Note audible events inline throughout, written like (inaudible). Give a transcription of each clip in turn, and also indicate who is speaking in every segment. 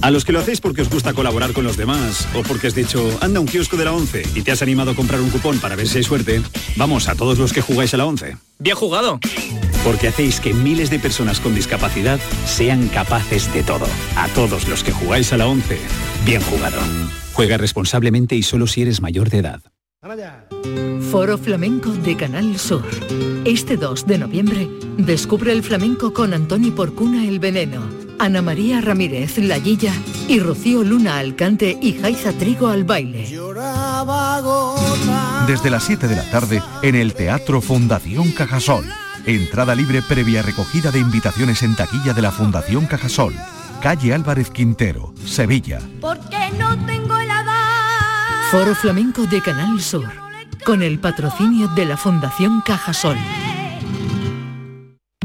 Speaker 1: A los que lo hacéis porque os gusta colaborar con los demás o porque has dicho, anda un kiosco de la 11 y te has animado a comprar un cupón para ver si hay suerte, vamos a todos los que jugáis a la 11.
Speaker 2: Bien jugado.
Speaker 1: Porque hacéis que miles de personas con discapacidad sean capaces de todo. A todos los que jugáis a la 11, bien jugado. Juega responsablemente y solo si eres mayor de edad.
Speaker 3: Foro Flamenco de Canal Sur. Este 2 de noviembre, descubre el flamenco con Antoni Porcuna El Veneno. Ana María Ramírez La Guilla y Rocío Luna Alcante y Jaiza Trigo al baile.
Speaker 4: Desde las 7 de la tarde en el Teatro Fundación Cajasol. Entrada libre previa recogida de invitaciones en taquilla de la Fundación Cajasol. Calle Álvarez Quintero, Sevilla.
Speaker 5: Porque no tengo el
Speaker 3: Foro Flamenco de Canal Sur. Con el patrocinio de la Fundación Cajasol.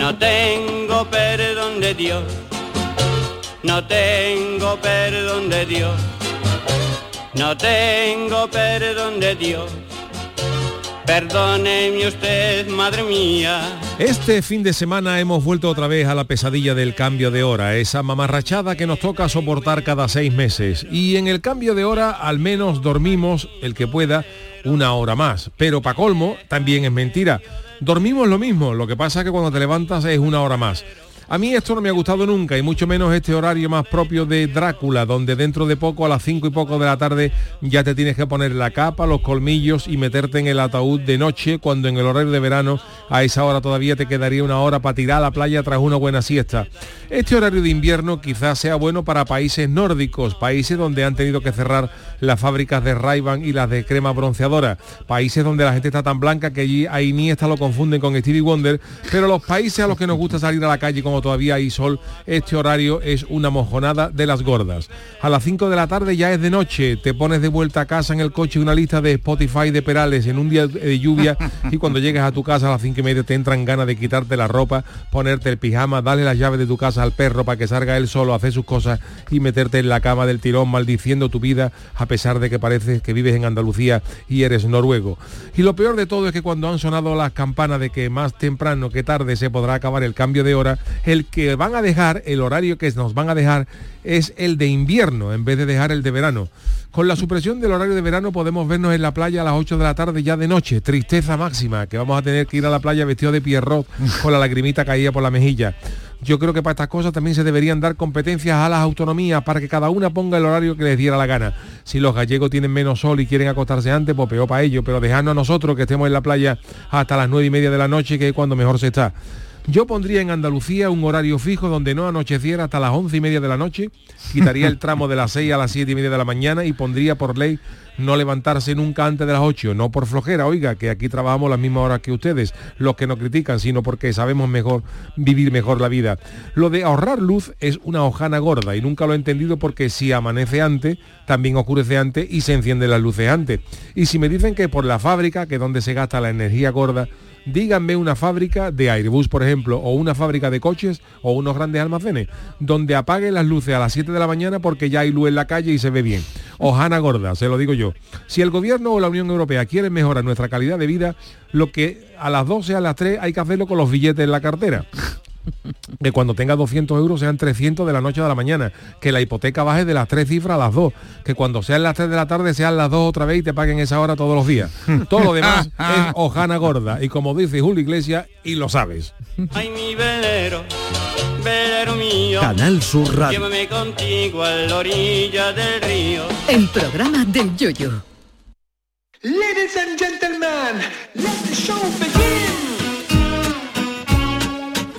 Speaker 6: no tengo perdón de Dios, no tengo perdón de Dios, no tengo perdón de Dios. Perdóneme usted, madre mía.
Speaker 7: Este fin de semana hemos vuelto otra vez a la pesadilla del cambio de hora, esa mamarrachada que nos toca soportar cada seis meses. Y en el cambio de hora al menos dormimos, el que pueda, una hora más. Pero para colmo, también es mentira Dormimos lo mismo, lo que pasa es que cuando te levantas es una hora más. A mí esto no me ha gustado nunca y mucho menos este horario más propio de Drácula, donde dentro de poco, a las 5 y poco de la tarde, ya te tienes que poner la capa, los colmillos y meterte en el ataúd de noche, cuando en el horario de verano a esa hora todavía te quedaría una hora para tirar a la playa tras una buena siesta. Este horario de invierno quizás sea bueno para países nórdicos, países donde han tenido que cerrar las fábricas de ray y las de crema bronceadora, países donde la gente está tan blanca que allí a Iniesta lo confunden con Stevie Wonder, pero los países a los que nos gusta salir a la calle como todavía hay sol, este horario es una mojonada de las gordas. A las 5 de la tarde ya es de noche, te pones de vuelta a casa en el coche una lista de Spotify de Perales en un día de lluvia y cuando llegues a tu casa a las 5 y media te entran ganas de quitarte la ropa, ponerte el pijama, darle las llaves de tu casa al perro para que salga él solo, hacer sus cosas y meterte en la cama del tirón maldiciendo tu vida pesar de que parece que vives en Andalucía y eres noruego. Y lo peor de todo es que cuando han sonado las campanas de que más temprano que tarde se podrá acabar el cambio de hora, el que van a dejar, el horario que nos van a dejar es el de invierno en vez de dejar el de verano. Con la supresión del horario de verano podemos vernos en la playa a las 8 de la tarde ya de noche. Tristeza máxima, que vamos a tener que ir a la playa vestido de pierrot con la lagrimita caída por la mejilla. Yo creo que para estas cosas también se deberían dar competencias a las autonomías para que cada una ponga el horario que les diera la gana. Si los gallegos tienen menos sol y quieren acostarse antes, pues peor para ellos, pero dejarnos a nosotros que estemos en la playa hasta las nueve y media de la noche, que es cuando mejor se está. Yo pondría en Andalucía un horario fijo donde no anocheciera hasta las once y media de la noche, quitaría el tramo de las 6 a las siete y media de la mañana y pondría por ley no levantarse nunca antes de las 8, no por flojera, oiga, que aquí trabajamos las mismas horas que ustedes, los que nos critican, sino porque sabemos mejor vivir mejor la vida. Lo de ahorrar luz es una hojana gorda y nunca lo he entendido porque si amanece antes, también oscurece antes y se encienden las luces antes. Y si me dicen que por la fábrica, que es donde se gasta la energía gorda, díganme una fábrica de Airbus, por ejemplo, o una fábrica de coches o unos grandes almacenes, donde apaguen las luces a las 7 de la mañana porque ya hay luz en la calle y se ve bien. Ojana gorda, se lo digo yo. Si el gobierno o la Unión Europea quieren mejorar nuestra calidad de vida, lo que a las 12, a las 3 hay que hacerlo con los billetes en la cartera (laughs) que cuando tenga 200 euros sean 300 de la noche a la mañana, que la hipoteca baje de las tres cifras a las dos, que cuando sean las 3 de la tarde sean las dos otra vez y te paguen esa hora todos los días. (laughs) Todo lo demás es hojana gorda y como dice Julio Iglesias, y lo sabes. (laughs)
Speaker 6: Ay, mi velero, velero mío.
Speaker 4: Canal Sur Radio.
Speaker 6: Llévame contigo a la orilla del río.
Speaker 3: El programa del yoyo.
Speaker 2: Ladies and gentlemen, let the show begin.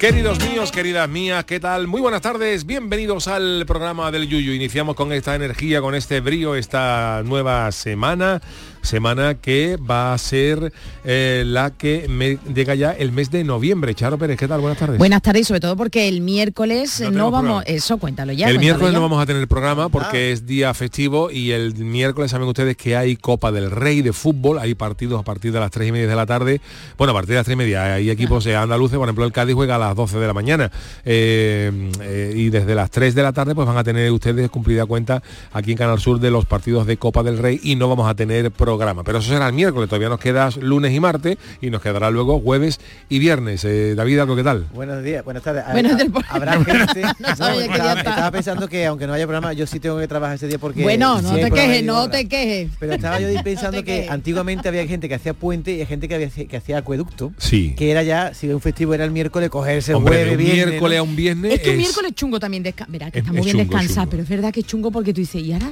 Speaker 7: Queridos míos, queridas mías, ¿qué tal? Muy buenas tardes, bienvenidos al programa del Yuyu. Iniciamos con esta energía, con este brío, esta nueva semana, semana que va a ser eh, la que me llega ya el mes de noviembre. Charo Pérez, ¿qué tal? Buenas tardes.
Speaker 8: Buenas tardes y sobre todo porque el miércoles
Speaker 7: No
Speaker 8: vamos,
Speaker 7: programa.
Speaker 8: eso cuéntalo ya.
Speaker 7: el
Speaker 8: cuéntalo
Speaker 7: miércoles
Speaker 8: ya.
Speaker 7: no vamos a tener programa porque es día festivo y el miércoles saben ustedes que hay Copa del Rey de fútbol, hay partidos a partir de las tres y media de la tarde. Bueno, a partir de las tres y media hay equipos eh, andaluces, por ejemplo el Cádiz juega a las 12 de la mañana eh, eh, y desde las 3 de la tarde pues van a tener ustedes cumplida cuenta aquí en Canal Sur de los partidos de Copa del Rey y no vamos a tener programa. Pero eso será el miércoles, todavía nos queda lunes y martes y nos quedará luego jueves y viernes. Eh, David, ¿algo qué tal?
Speaker 9: Buenos días, buenas tardes. A-
Speaker 8: Buenos
Speaker 9: a-
Speaker 8: días.
Speaker 9: Habrá gente. (laughs)
Speaker 8: No sabía que ya
Speaker 9: estaba, pensando que aunque no haya programa, yo sí tengo que trabajar ese día porque.
Speaker 8: Bueno, no te
Speaker 9: programa
Speaker 8: quejes, no te quejes.
Speaker 9: Pero estaba yo (laughs) pensando que
Speaker 8: quejes.
Speaker 9: antiguamente había gente que hacía puente y hay gente que, había, que hacía acueducto.
Speaker 7: Sí.
Speaker 9: Que era ya, si un festivo era el miércoles, cogerse
Speaker 7: Hombre,
Speaker 9: jueves,
Speaker 7: un
Speaker 9: viernes.
Speaker 7: miércoles
Speaker 9: ¿no?
Speaker 7: a un viernes
Speaker 8: Es que un
Speaker 7: es-
Speaker 8: miércoles chungo también descansa. Verá que
Speaker 7: Es-
Speaker 8: está muy
Speaker 7: es
Speaker 8: bien
Speaker 7: chungo,
Speaker 8: descansar,
Speaker 7: chungo.
Speaker 8: pero es verdad que es chungo porque tú dices, y ahora,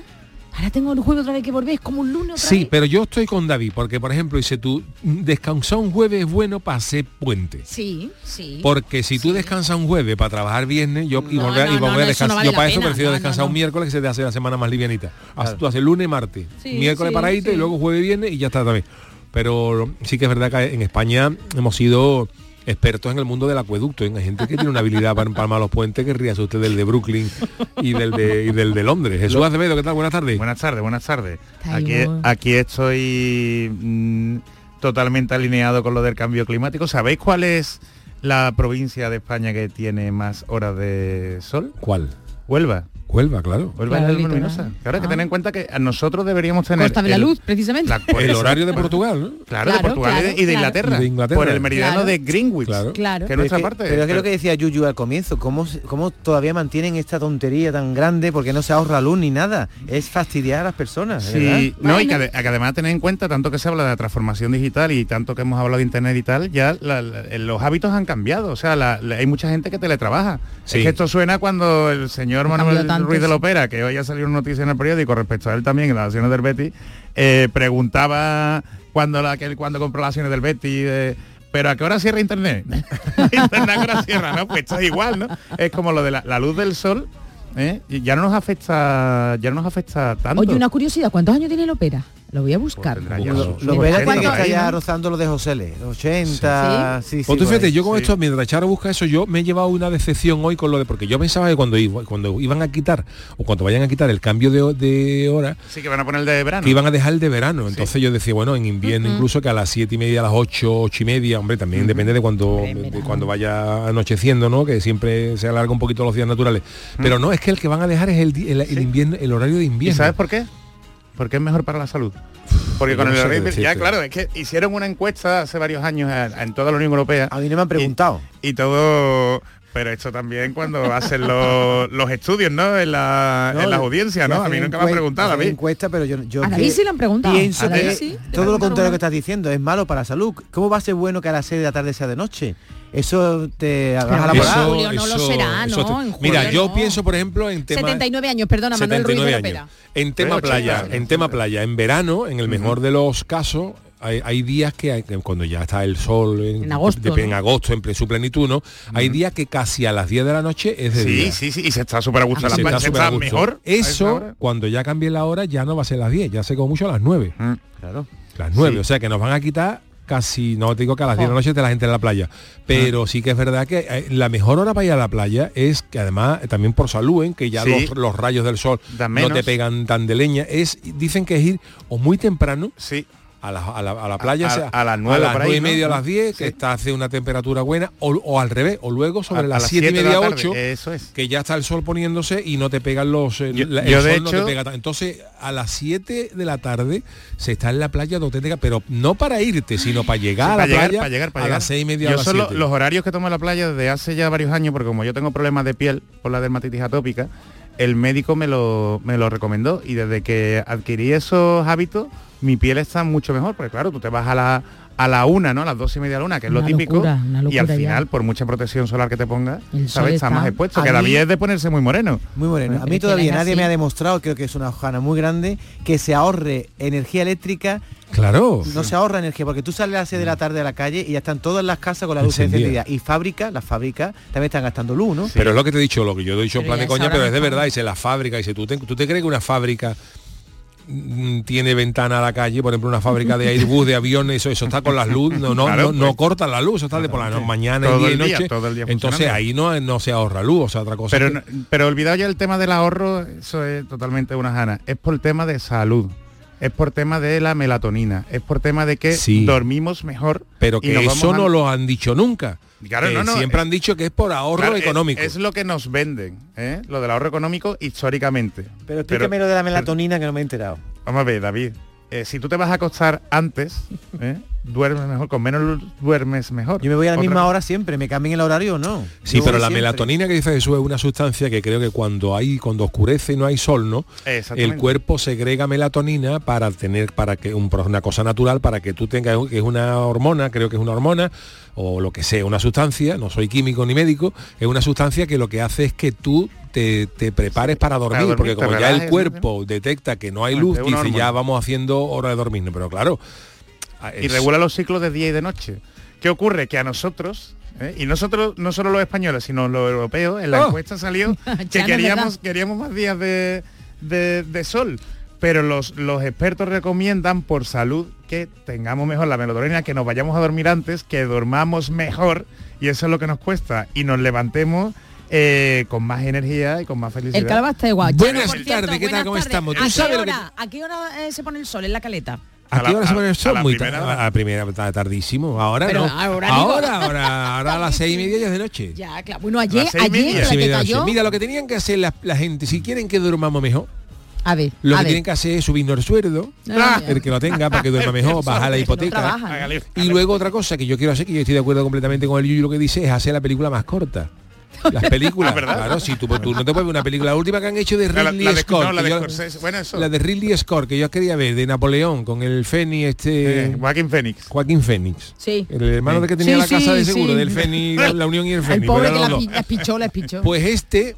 Speaker 8: ahora tengo el jueves otra vez que volver, es como un lunes otra
Speaker 7: Sí,
Speaker 8: vez.
Speaker 7: pero yo estoy con David, porque por ejemplo, dice tú, descansar un jueves es bueno para hacer puente.
Speaker 8: Sí, sí.
Speaker 7: Porque si tú descansas un jueves para trabajar viernes, yo y
Speaker 8: No,
Speaker 7: volver,
Speaker 8: no,
Speaker 7: y volver
Speaker 8: no,
Speaker 7: a descansar,
Speaker 8: vale
Speaker 7: yo para eso
Speaker 8: pena.
Speaker 7: prefiero descansar un miércoles que se te hace la semana más livianita.
Speaker 9: Claro.
Speaker 7: Tú haces lunes, martes,
Speaker 8: Sí,
Speaker 7: miércoles
Speaker 8: sí,
Speaker 7: paradito y
Speaker 8: sí.
Speaker 7: luego jueves, viernes y ya está también. Pero sí que es verdad que en España hemos sido expertos en el mundo del acueducto. ¿eh? Hay gente que tiene una habilidad para empalmar los puentes que ríase usted del de Brooklyn y del de, y del de Londres. Jesús Acevedo, ¿qué tal? Buenas tardes.
Speaker 10: Buenas tardes, buenas tardes. Aquí estoy mm, totalmente alineado con lo del cambio climático. ¿Sabéis cuál es la provincia de España que tiene más horas de sol?
Speaker 7: ¿Cuál?
Speaker 10: Huelva.
Speaker 7: Huelva, claro.
Speaker 10: Huelva
Speaker 8: Claro,
Speaker 10: es la luminosa. Claro, hay que
Speaker 8: Ah.
Speaker 10: tener en cuenta que a nosotros deberíamos tener...
Speaker 8: Costa de la
Speaker 10: el-
Speaker 8: Luz, precisamente.
Speaker 10: la- (laughs)
Speaker 7: El horario de Portugal, ¿no?
Speaker 10: Claro, de Portugal y de-
Speaker 8: claro,
Speaker 10: y de
Speaker 8: claro.
Speaker 10: Inglaterra.
Speaker 7: Y de Inglaterra.
Speaker 10: Por el meridiano
Speaker 8: Claro.
Speaker 10: de Greenwich.
Speaker 7: Claro.
Speaker 8: Claro.
Speaker 10: Que es nuestra parte.
Speaker 9: pero es que lo que decía Yuyu al comienzo, ¿cómo, cómo todavía mantienen esta tontería tan grande porque no se ahorra luz ni nada. Es fastidiar a las personas, ¿verdad?
Speaker 10: Sí, no, y que,
Speaker 8: Bueno.
Speaker 10: ade- que además tener en cuenta tanto que se habla de la transformación digital y tanto que hemos hablado de internet y tal, ya la- la- los hábitos han cambiado. O sea, la- la- hay mucha gente que teletrabaja.
Speaker 7: Sí.
Speaker 10: Es que esto suena cuando el señor Manuel Ruiz de
Speaker 8: sí.
Speaker 10: Lopera, que hoy ha salido una noticia en el periódico respecto a él también en las acciones del Betty, eh, preguntaba cuando la que él cuando compró las acciones del Betty. de, pero a qué hora cierra internet? (laughs) internet a qué hora cierra, ¿no? Pues esto es igual, ¿no? Es como lo de la, la luz del sol, ¿eh? Y ya no nos afecta, ya no nos afecta tanto.
Speaker 8: Oye, una curiosidad, ¿cuántos años tiene el ópera? Lo voy a buscar.
Speaker 10: Pues
Speaker 7: Lo-
Speaker 9: Lo
Speaker 8: Mira,
Speaker 9: verá
Speaker 10: 80
Speaker 9: tiene que
Speaker 10: ahí,
Speaker 9: ya rozando lo de Josele. 80, sí, sí.
Speaker 7: Pues tú fíjate, yo con
Speaker 10: Sí.
Speaker 7: esto, mientras Charo busca eso, yo me he llevado una decepción hoy con lo de, porque yo pensaba que cuando, iba- cuando iban a quitar, o cuando vayan a quitar el cambio de, de hora,
Speaker 10: Sí, que van a poner el de verano.
Speaker 7: que iban a dejar el de verano. Entonces yo decía, bueno, en invierno incluso que a las siete y media, a las ocho, ocho y media, hombre, también depende de cuando,
Speaker 8: Hombre,
Speaker 7: de cuando vaya anocheciendo, ¿no? Que siempre se alarga un poquito los días naturales. Pero no, es que el que van a dejar es el, el, el
Speaker 10: Sí.
Speaker 7: invierno, el horario de
Speaker 10: ¿Y
Speaker 7: invierno.
Speaker 10: sabes por qué? Porque es mejor para la salud. Porque con
Speaker 7: no
Speaker 10: el
Speaker 7: qué
Speaker 10: ya claro, es que hicieron una encuesta hace varios años a- en toda la Unión Europea
Speaker 9: A mí no me han preguntado.
Speaker 10: y todo pero esto también cuando hacen los, los estudios, ¿no? En, la,
Speaker 9: No,
Speaker 10: en las audiencias, ¿no? A mí nunca me han preguntado, a mí.
Speaker 9: encuesta, pero yo, yo
Speaker 8: A sí le han preguntado.
Speaker 9: pienso
Speaker 8: A David
Speaker 9: que
Speaker 8: sí, le
Speaker 9: todo lo contrario que estás diciendo es malo para la salud. ¿Cómo va a ser bueno que a las 6 de la tarde sea de noche? Eso te baja la moral.
Speaker 8: Julio no lo será,
Speaker 7: eso
Speaker 8: ¿no?
Speaker 7: te- Mira, yo
Speaker 8: no.
Speaker 7: pienso, por ejemplo, en tema...
Speaker 8: 79 años, perdona, Manuel Ruiz de
Speaker 7: 79
Speaker 8: Lopera.
Speaker 7: años. En tema
Speaker 10: 80
Speaker 7: playa,
Speaker 10: años,
Speaker 7: en tema
Speaker 10: 80.
Speaker 7: playa, en verano, en el mejor de los casos, hay, hay días que, hay- que cuando ya está el sol en,
Speaker 8: En agosto,
Speaker 7: de- en
Speaker 8: ¿no?
Speaker 7: agosto, en ple- su plenitud, ¿no? Hay días que casi a las 10 de la noche es de
Speaker 10: Sí,
Speaker 7: día.
Speaker 10: sí, sí, y se está súper a gusto en la
Speaker 7: Se está
Speaker 10: se mejor.
Speaker 7: Eso, cuando ya cambie la hora, ya no va a ser las 10, ya sé como mucho a las 9.
Speaker 10: Mm.
Speaker 9: Claro.
Speaker 7: Las 9,
Speaker 10: Sí.
Speaker 7: o sea que nos van a quitar casi, no te digo que a las 10 de la noche esté la gente en la playa, pero sí que es verdad que eh, la mejor hora para ir a la playa es que además eh, también por salud, en que ya
Speaker 10: Sí.
Speaker 7: los, los rayos del sol no te pegan tan de leña, es dicen que es ir o muy temprano
Speaker 10: Sí.
Speaker 7: A la, a la- a la playa
Speaker 10: A-
Speaker 7: sea,
Speaker 10: a las nueve ahí,
Speaker 7: y
Speaker 10: ¿no?
Speaker 7: media, a las 10, que
Speaker 10: Sí.
Speaker 7: está hace una temperatura buena, o, o al revés, o luego sobre las
Speaker 10: las
Speaker 7: 7 y
Speaker 10: siete la
Speaker 7: media,
Speaker 10: tarde,
Speaker 7: 8,
Speaker 10: eso es.
Speaker 7: que ya está el sol poniéndose y no te pegan los... el-
Speaker 10: Yo-
Speaker 7: la- el
Speaker 10: yo,
Speaker 7: sol
Speaker 10: de
Speaker 7: no te pega Entonces, a las 7 de la tarde se está en la playa auténtica, pero no para irte, sino para llegar
Speaker 10: Sí,
Speaker 7: a la
Speaker 10: para llegar,
Speaker 7: playa
Speaker 10: para llegar, para
Speaker 7: a
Speaker 10: llegar.
Speaker 7: las 6 y media
Speaker 10: Yo
Speaker 7: a las
Speaker 10: son lo-
Speaker 7: 7.
Speaker 10: los horarios que tomo la playa desde hace ya varios años, porque como yo tengo problemas de piel por la dermatitis atópica, el médico me lo, me lo recomendó y desde que adquirí esos hábitos, mi piel está mucho mejor, porque claro, tú te vas a la a la una, ¿no? A las dos y media de la una, que es lo típico.
Speaker 8: locura, una
Speaker 10: y al
Speaker 8: ya.
Speaker 10: final, por mucha protección solar que te pongas, ¿sabes? Está
Speaker 8: está-
Speaker 10: más expuesto.
Speaker 9: A
Speaker 10: Que vida es de ponerse muy moreno.
Speaker 9: Muy moreno. A mí todavía nadie
Speaker 8: así.
Speaker 9: me ha demostrado, creo que es una hojana muy grande, que se ahorre energía eléctrica.
Speaker 7: Claro.
Speaker 9: No se ahorra energía, porque tú sales a las 6 de la tarde a la calle y ya están todas las casas con la luz
Speaker 7: Encendida.
Speaker 9: encendida. Y fábricas, las fábricas también están gastando luz, ¿no?
Speaker 7: Pero es lo que te he dicho, lo que yo he dicho en plan de coña, pero es de verdad, dice la fábrica, dice, ¿tú te, ¿tú te crees que una fábrica tiene ventana a la calle, por ejemplo una fábrica de Airbus, de aviones, eso, eso está con las luces, no, no,
Speaker 10: Claro,
Speaker 7: no, no
Speaker 10: pues.
Speaker 7: cortan la luz, eso está de por la no- mañana y
Speaker 10: Todo
Speaker 7: día y
Speaker 10: el día,
Speaker 7: noche.
Speaker 10: todo el día
Speaker 7: Entonces ahí no, no se ahorra luz, o sea, otra cosa.
Speaker 10: Pero,
Speaker 7: que-
Speaker 10: no- pero olvidado ya el tema del ahorro, eso es totalmente una jana. Es por tema de salud. Es por tema de la melatonina. Es por tema de que
Speaker 7: Sí.
Speaker 10: dormimos mejor.
Speaker 7: pero que eso
Speaker 10: a-
Speaker 7: no lo han dicho nunca.
Speaker 10: Claro,
Speaker 7: Que
Speaker 10: no, no,
Speaker 7: siempre
Speaker 10: es-
Speaker 7: han dicho que es por ahorro
Speaker 10: Claro, es-
Speaker 7: económico.
Speaker 10: Es, lo que nos venden, ¿eh? lo del ahorro económico históricamente.
Speaker 9: Pero explícame lo de la melatonina que no me he enterado.
Speaker 10: Vamos a ver, David. eh, si tú te vas a acostar antes, (laughs) ¿eh? Duermes mejor, con menos luz duermes mejor.
Speaker 9: Yo me voy a la
Speaker 10: Otra
Speaker 9: misma hora siempre, me cambien el horario o no.
Speaker 7: Sí,
Speaker 9: Yo
Speaker 7: pero la
Speaker 9: siempre.
Speaker 7: melatonina que dice Jesús es una sustancia que creo que cuando hay, cuando oscurece y no hay sol, ¿no? El cuerpo segrega melatonina para tener, para que un- una cosa natural, para que tú tengas, que es una hormona, creo que es una hormona, o lo que sea, una sustancia, no soy químico ni médico, es una sustancia que lo que hace es que tú te, te prepares para dormir,
Speaker 10: dormir,
Speaker 7: porque como ya
Speaker 10: relajes,
Speaker 7: el cuerpo detecta que no hay
Speaker 10: Ah,
Speaker 7: luz, dice ya vamos haciendo hora de dormir, pero claro.
Speaker 10: Y
Speaker 7: es-
Speaker 10: regula los ciclos de día y de noche. ¿Qué ocurre? Que a nosotros, ¿eh? y nosotros, no solo los españoles, sino los europeos, en la
Speaker 7: Oh.
Speaker 10: encuesta salió (laughs) que queríamos, queríamos más días de, de- de sol. Pero los, los expertos recomiendan por salud que tengamos mejor la melatonina, que nos vayamos a dormir antes, que dormamos mejor, y eso es lo que nos cuesta, y nos levantemos eh, con más energía y con más felicidad.
Speaker 8: El calva está igual.
Speaker 7: Buenas tardes, ¿qué tal? ¿Cómo
Speaker 8: tardes.
Speaker 7: estamos? ¿Tú
Speaker 8: ¿A qué
Speaker 7: sabes lo que
Speaker 8: hora, ¿A qué hora eh, se pone el sol en la caleta?
Speaker 7: ¿A qué hora se pone el sol? Muy
Speaker 10: primera
Speaker 7: ta-
Speaker 10: hora.
Speaker 7: a la primera, ta- tardísimo. Ahora
Speaker 8: Pero
Speaker 7: no.
Speaker 8: ahora
Speaker 7: ahora, (laughs) ahora, ahora a las seis y media ya es de noche.
Speaker 8: Ya, claro. Bueno, ayer, ayer
Speaker 10: media.
Speaker 8: la que cayó.
Speaker 7: Mira, lo que tenían que hacer la, la gente, si quieren que durmamos mejor,
Speaker 8: A ver,
Speaker 7: lo
Speaker 8: a
Speaker 7: que
Speaker 8: ver.
Speaker 7: tienen que hacer es subirnos el sueldo,
Speaker 8: Ah,
Speaker 7: el que lo tenga para que duerma (laughs) mejor, bajar la
Speaker 8: no
Speaker 7: hipoteca. Y luego otra cosa que yo quiero hacer, que yo estoy de acuerdo completamente con el Yuyu, lo que dice es hacer la película más corta. (laughs) Las películas,
Speaker 10: Ah, ¿verdad?
Speaker 7: claro, si tú, tú no te puedes ver una película, la última que han hecho de
Speaker 10: La- la-
Speaker 7: Ridley
Speaker 10: la de-
Speaker 7: Scott,
Speaker 10: no, la
Speaker 7: que
Speaker 10: de
Speaker 7: yo-
Speaker 10: Scorsese. Bueno, eso.
Speaker 7: la de Ridley Scott, que yo quería ver, de Napoleón, con el Feni este...
Speaker 10: Eh, Joaquín Phoenix.
Speaker 7: Joaquín Fénix.
Speaker 8: Sí.
Speaker 7: El hermano
Speaker 10: Sí.
Speaker 7: de que tenía
Speaker 8: Sí,
Speaker 7: la casa
Speaker 8: sí,
Speaker 7: de seguro,
Speaker 8: sí.
Speaker 7: del Fénix, la, la Unión y el (laughs)
Speaker 8: El
Speaker 7: Fénix.
Speaker 8: pobre
Speaker 7: pues
Speaker 8: que la pichó, la pichó.
Speaker 7: Pues este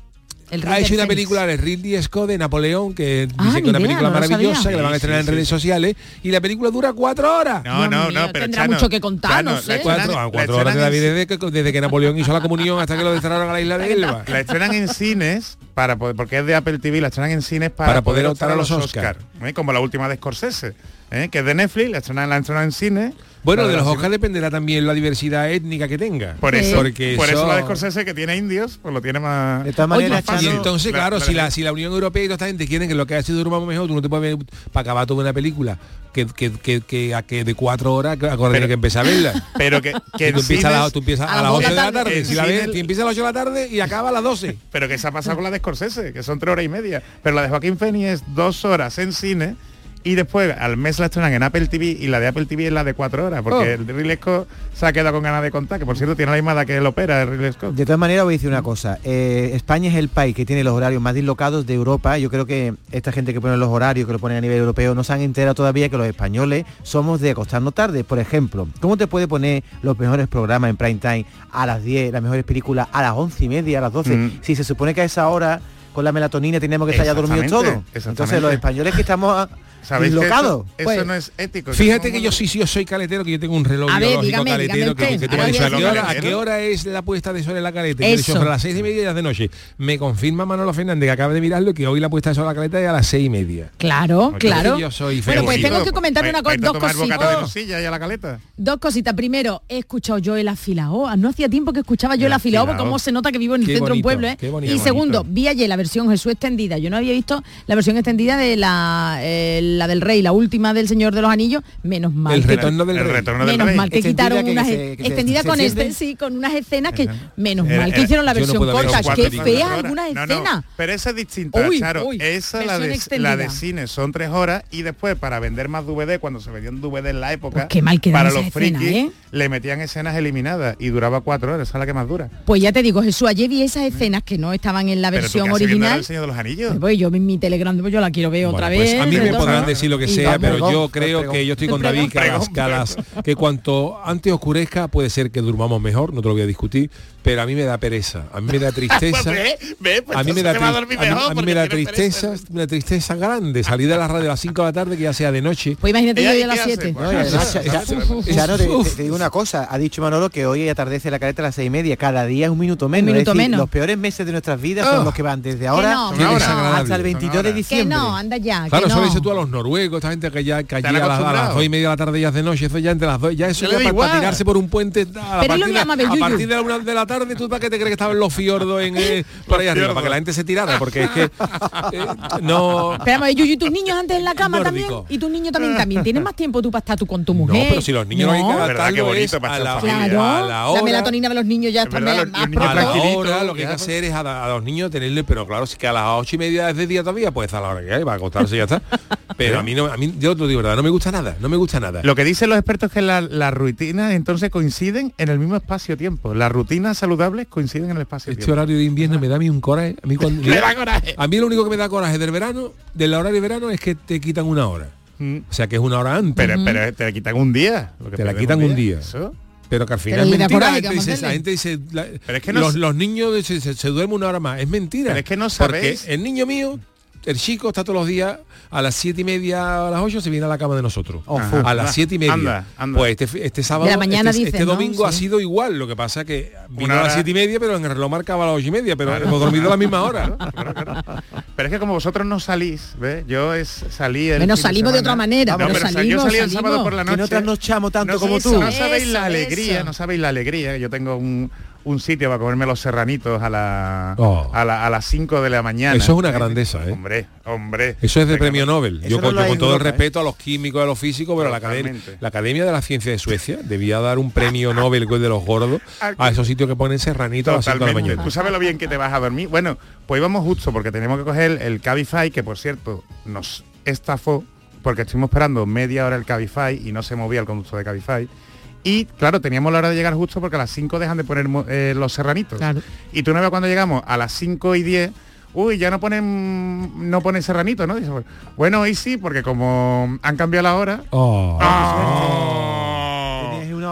Speaker 8: El
Speaker 7: ha hecho una película de Ridley Scott de Napoleón, que
Speaker 8: Ah,
Speaker 7: dice que es una
Speaker 8: idea,
Speaker 7: película
Speaker 8: no
Speaker 7: maravillosa, que la van a
Speaker 10: Sí,
Speaker 7: estrenar en redes sociales, y la película dura cuatro horas.
Speaker 10: No, no, no, pero
Speaker 8: tendrá
Speaker 10: Chano,
Speaker 8: mucho que contar,
Speaker 10: Chano,
Speaker 8: no sé.
Speaker 7: Cuatro,
Speaker 10: la
Speaker 7: cuatro horas de la vida desde que, desde que Napoleón hizo la comunión hasta que lo desterraron a la isla de Elba.
Speaker 10: La estrenan en cines para poder, porque es de Apple TV, la estrenan en cines para,
Speaker 7: Para poder optar a los
Speaker 10: Oscar, ¿eh? como la última de Scorsese, ¿eh? que es de Netflix, la estrenan, la estrenan en cines.
Speaker 7: Bueno, de los Oscars dependerá también la diversidad étnica que tenga.
Speaker 10: Por eso,
Speaker 7: Porque
Speaker 10: por eso
Speaker 7: eso-
Speaker 10: la de Scorsese que tiene indios, pues lo tiene más.
Speaker 9: De todas
Speaker 8: Oye,
Speaker 9: maneras,
Speaker 8: más
Speaker 7: Y entonces,
Speaker 10: La-
Speaker 7: claro,
Speaker 10: la-
Speaker 7: si, la, si la Unión Europea y toda esta gente quieren que lo que ha sido durmamos mejor, tú no te puedes ver para acabar toda una película que, que, que, que, a que de cuatro horas, tienes que empezar a verla. (laughs)
Speaker 10: Pero que, que
Speaker 7: tú empiezas, a, tú empiezas
Speaker 8: a
Speaker 7: a,
Speaker 8: las
Speaker 7: las
Speaker 8: dos
Speaker 7: 8
Speaker 8: de la
Speaker 7: tarde. Si la ves, que empieza a las 8 de la tarde y acaba a las 12.
Speaker 10: Pero que se ha pasado con la de Scorsese, que son tres horas y media. Pero la de Joaquín Phoenix es dos horas en cine y después al mes la estrenan en Apple TV y la de Apple TV es la de cuatro horas, porque
Speaker 7: Oh.
Speaker 10: el Ridley Scott se ha quedado con ganas de contar, que por cierto tiene la misma edad que el opera, el Ridley Scott.
Speaker 9: De todas maneras voy a decir una cosa. Eh, España es el país que tiene los horarios más dislocados de Europa. Yo creo que esta gente que pone los horarios, que lo ponen a nivel europeo, no se han enterado todavía que los españoles somos de acostarnos tarde. Por ejemplo, ¿cómo te puede poner los mejores programas en prime time a las 10, las mejores películas a las 11 y media, a las 12?
Speaker 10: Mm.
Speaker 9: Si se supone que a esa hora con la melatonina tenemos que estar ya dormidos todos. Entonces los españoles que estamos
Speaker 10: ¿Sabéis que eso,
Speaker 8: Pues,
Speaker 10: eso no es ético?
Speaker 7: Fíjate que yo sí, sí, yo soy caletero, que yo tengo un reloj
Speaker 8: A ver,
Speaker 7: biológico
Speaker 8: dígame,
Speaker 7: caletero
Speaker 8: dígame
Speaker 7: que,
Speaker 8: usted.
Speaker 7: que tú me has
Speaker 8: Ahora
Speaker 7: dicho, ¿a
Speaker 8: a
Speaker 7: qué, hora,
Speaker 10: decir.
Speaker 7: ¿a qué hora es la puesta de sol en la caleta? Y yo
Speaker 8: Eso.
Speaker 7: sobre las seis y media de la noche. Me confirma Manolo Fernández, que acaba de mirarlo, que hoy la puesta de sol en la caleta es a las seis y media.
Speaker 8: Claro,
Speaker 7: Porque
Speaker 8: claro.
Speaker 7: yo soy
Speaker 8: Bueno, pues tengo que comentar una cosa, dos
Speaker 10: de
Speaker 8: cositas.
Speaker 10: a la caleta.
Speaker 8: Dos cositas. Primero, he escuchado yo el afilao. No hacía tiempo que escuchaba yo el
Speaker 10: El
Speaker 8: afilao, cómo se nota que vivo en el
Speaker 7: Qué
Speaker 8: centro de un pueblo. ¿eh?
Speaker 7: qué bonito.
Speaker 8: y segundo, vi ayer la versión Jesús extendida. Yo no había visto la versión extendida de la, eh, la del rey, la última del Señor de los Anillos, menos mal.
Speaker 7: El
Speaker 8: que-
Speaker 7: retorno del
Speaker 10: El
Speaker 7: rey.
Speaker 10: retorno del
Speaker 8: menos
Speaker 10: rey.
Speaker 8: mal que
Speaker 9: Extendida
Speaker 8: quitaron
Speaker 9: que
Speaker 8: unas
Speaker 9: se-
Speaker 8: e-
Speaker 9: que
Speaker 8: extendida
Speaker 9: se
Speaker 8: con este sí con unas escenas que menos
Speaker 10: Era-
Speaker 8: mal que
Speaker 10: era-
Speaker 8: hicieron la
Speaker 7: no
Speaker 8: versión
Speaker 7: ver
Speaker 8: corta feas
Speaker 10: horas.
Speaker 8: algunas
Speaker 10: No, no,
Speaker 8: escenas
Speaker 10: pero esa es distinta,
Speaker 8: Uy,
Speaker 10: Charo.
Speaker 8: uy,
Speaker 10: esa, la de,
Speaker 8: extendida.
Speaker 10: la de cine, son tres horas y después para vender más DVD, cuando se vendían DVD en la época,
Speaker 8: Pues qué mal
Speaker 10: para los frikis,
Speaker 8: ¿eh?
Speaker 10: le metían escenas eliminadas y duraba cuatro horas, esa es la que más dura.
Speaker 8: pues ya te digo Jesús ayer vi esas escenas que no estaban en la versión original
Speaker 10: El Señor de los Anillos.
Speaker 8: pues yo en mi telegram pues yo la quiero ver otra
Speaker 7: pues
Speaker 8: vez
Speaker 7: a mí me
Speaker 8: de todas
Speaker 7: podrán decir lo que sea, pero yo creo que yo estoy con David que, a las- que, cuanto antes oscurezca puede ser que durmamos mejor, no te lo voy a discutir, pero a mí me da pereza, a mí me da (laughs) tristeza.
Speaker 10: Ve, pues
Speaker 7: a mí me da,
Speaker 10: a
Speaker 7: mí- me da tristeza, una tristeza grande salir de la radio a las 5 de la tarde que ya sea de noche.
Speaker 8: pues imagínate
Speaker 10: ¿Y
Speaker 8: yo a las
Speaker 10: qué hace?
Speaker 8: 7
Speaker 10: Pues,
Speaker 9: No, y además,
Speaker 7: Es-
Speaker 9: Cha-
Speaker 7: es-
Speaker 9: Cha- Charo, te, digo una cosa, ha dicho Manolo que hoy atardece la caleta a las seis y media, cada día es un minuto menos. es
Speaker 8: minuto
Speaker 9: decir,
Speaker 8: menos.
Speaker 9: Los peores meses de nuestras vidas son los que van desde ahora hasta el 22 de
Speaker 8: que
Speaker 9: diciembre.
Speaker 8: no anda ya
Speaker 7: Claro,
Speaker 8: que
Speaker 7: eso
Speaker 8: no.
Speaker 7: lo dices tú a los noruegos, esta gente que ya que allí a las, a las dos y media de la tarde ya es de noche, eso ya entre las dos, ya eso
Speaker 10: Ya
Speaker 7: para, tirarse por un puente a,
Speaker 8: Pero
Speaker 7: de-
Speaker 8: llama
Speaker 7: a partir de la una de la tarde, tú para qué te crees que estaban los fiordos en eh, por ahí arriba, para que la gente se tirara, porque es que (laughs) eh, no
Speaker 8: y Yuyu, ¿y tus niños antes en la (laughs) cama también? ¿Y tus niños también? ¿También tienes más tiempo tú para estar tú con tu mujer?
Speaker 7: No, pero si los niños no, hay que
Speaker 10: ¿Verdad? bonito para
Speaker 7: a la.
Speaker 8: Claro,
Speaker 7: a la
Speaker 8: la
Speaker 7: hora.
Speaker 8: melatonina de los niños ya
Speaker 10: Es
Speaker 8: está
Speaker 10: verdad,
Speaker 8: más
Speaker 10: los- los
Speaker 7: a la hora lo que hay que hacer es a, la- a los niños tenerle, pero claro, si que a las ocho y media es de día todavía, pues a la hora que hay, para acostarse y ya está. (laughs) Pero a mí no, a mí, yo te lo digo verdad, no me gusta nada, no me gusta nada.
Speaker 10: Lo que dicen los expertos es que la- las rutinas entonces coinciden en el mismo espacio-tiempo. Las rutinas saludables coinciden en el
Speaker 7: Este
Speaker 10: espacio-tiempo.
Speaker 7: horario de invierno me da a mí un coraje. A mí, cuando, (laughs)
Speaker 10: Me da coraje.
Speaker 7: a mí lo único que me da coraje del verano, del horario de verano, es que te quitan una hora.
Speaker 10: Mm.
Speaker 7: O sea que es una hora antes.
Speaker 10: Pero, pero te la quitan un día. lo que
Speaker 7: Te la quitan un día.
Speaker 10: Eso.
Speaker 7: Pero que al final
Speaker 8: Pero
Speaker 7: es mentira.
Speaker 8: coraje,
Speaker 7: La
Speaker 8: ¿qué
Speaker 7: gente dice, la
Speaker 8: hacerle?
Speaker 7: gente dice, la-
Speaker 10: Pero es que no
Speaker 7: los, los niños se, se- se duermen una hora más. Es mentira.
Speaker 10: Pero es que no
Speaker 7: Porque
Speaker 10: sabéis.
Speaker 7: el niño mío, el chico, está todos los días a las siete y media, a las ocho, se viene a la cama de nosotros.
Speaker 9: Oh,
Speaker 10: Ajá.
Speaker 7: a las siete y media.
Speaker 10: Anda, anda.
Speaker 7: Pues este, este sábado,
Speaker 8: De la mañana
Speaker 7: este,
Speaker 8: dice,
Speaker 7: este
Speaker 8: ¿no?
Speaker 7: domingo ha sido igual. Lo que pasa que vino a las siete y media, pero en el reloj marcaba a las ocho y media, pero hemos dormido a la misma hora. (laughs)
Speaker 10: Pero es que como vosotros no salís, ¿ves? Yo es salí el
Speaker 8: Bueno, salimos de otra manera,
Speaker 10: No,
Speaker 8: pero
Speaker 10: pero, yo salí el
Speaker 8: salimos.
Speaker 10: sábado por la
Speaker 9: Que
Speaker 10: noche.
Speaker 9: no trasnochamos tanto
Speaker 10: no
Speaker 9: como
Speaker 10: sabéis-
Speaker 9: tú.
Speaker 10: No sabéis
Speaker 8: Eso,
Speaker 10: la alegría,
Speaker 8: eso.
Speaker 10: no sabéis la alegría. Yo tengo un, un sitio para comerme los serranitos a, la,
Speaker 7: Oh.
Speaker 10: a, la- a las 5 de la mañana.
Speaker 7: Eso es una grandeza, ¿eh?
Speaker 10: Hombre, hombre.
Speaker 7: Eso es de premio Nobel.
Speaker 9: Eso
Speaker 7: Yo,
Speaker 9: no
Speaker 7: con, yo todo el
Speaker 9: ¿eh?
Speaker 7: respeto a los químicos, a los físicos, pero la academia, la Academia de la Ciencia de Suecia debía dar un premio (laughs) Nobel de los gordos a esos sitios que ponen serranitos a las 5 de la
Speaker 10: Totalmente.
Speaker 7: mañana.
Speaker 10: Tú sabes lo bien que te vas a dormir. Bueno, pues íbamos justo porque teníamos que coger el Cabify, que por cierto nos estafó, porque estuvimos esperando media hora el Cabify y no se movía el conductor de Cabify. Y claro, teníamos la hora de llegar justo porque a las 5 dejan de poner eh, los serranitos.
Speaker 8: Claro.
Speaker 10: Y tú no ves cuando llegamos a las 5 y 10, uy, ya no ponen no ponen serranito, ¿no? Dice, bueno, hoy sí, porque como han cambiado la hora.
Speaker 7: Oh.
Speaker 10: ¡Ah!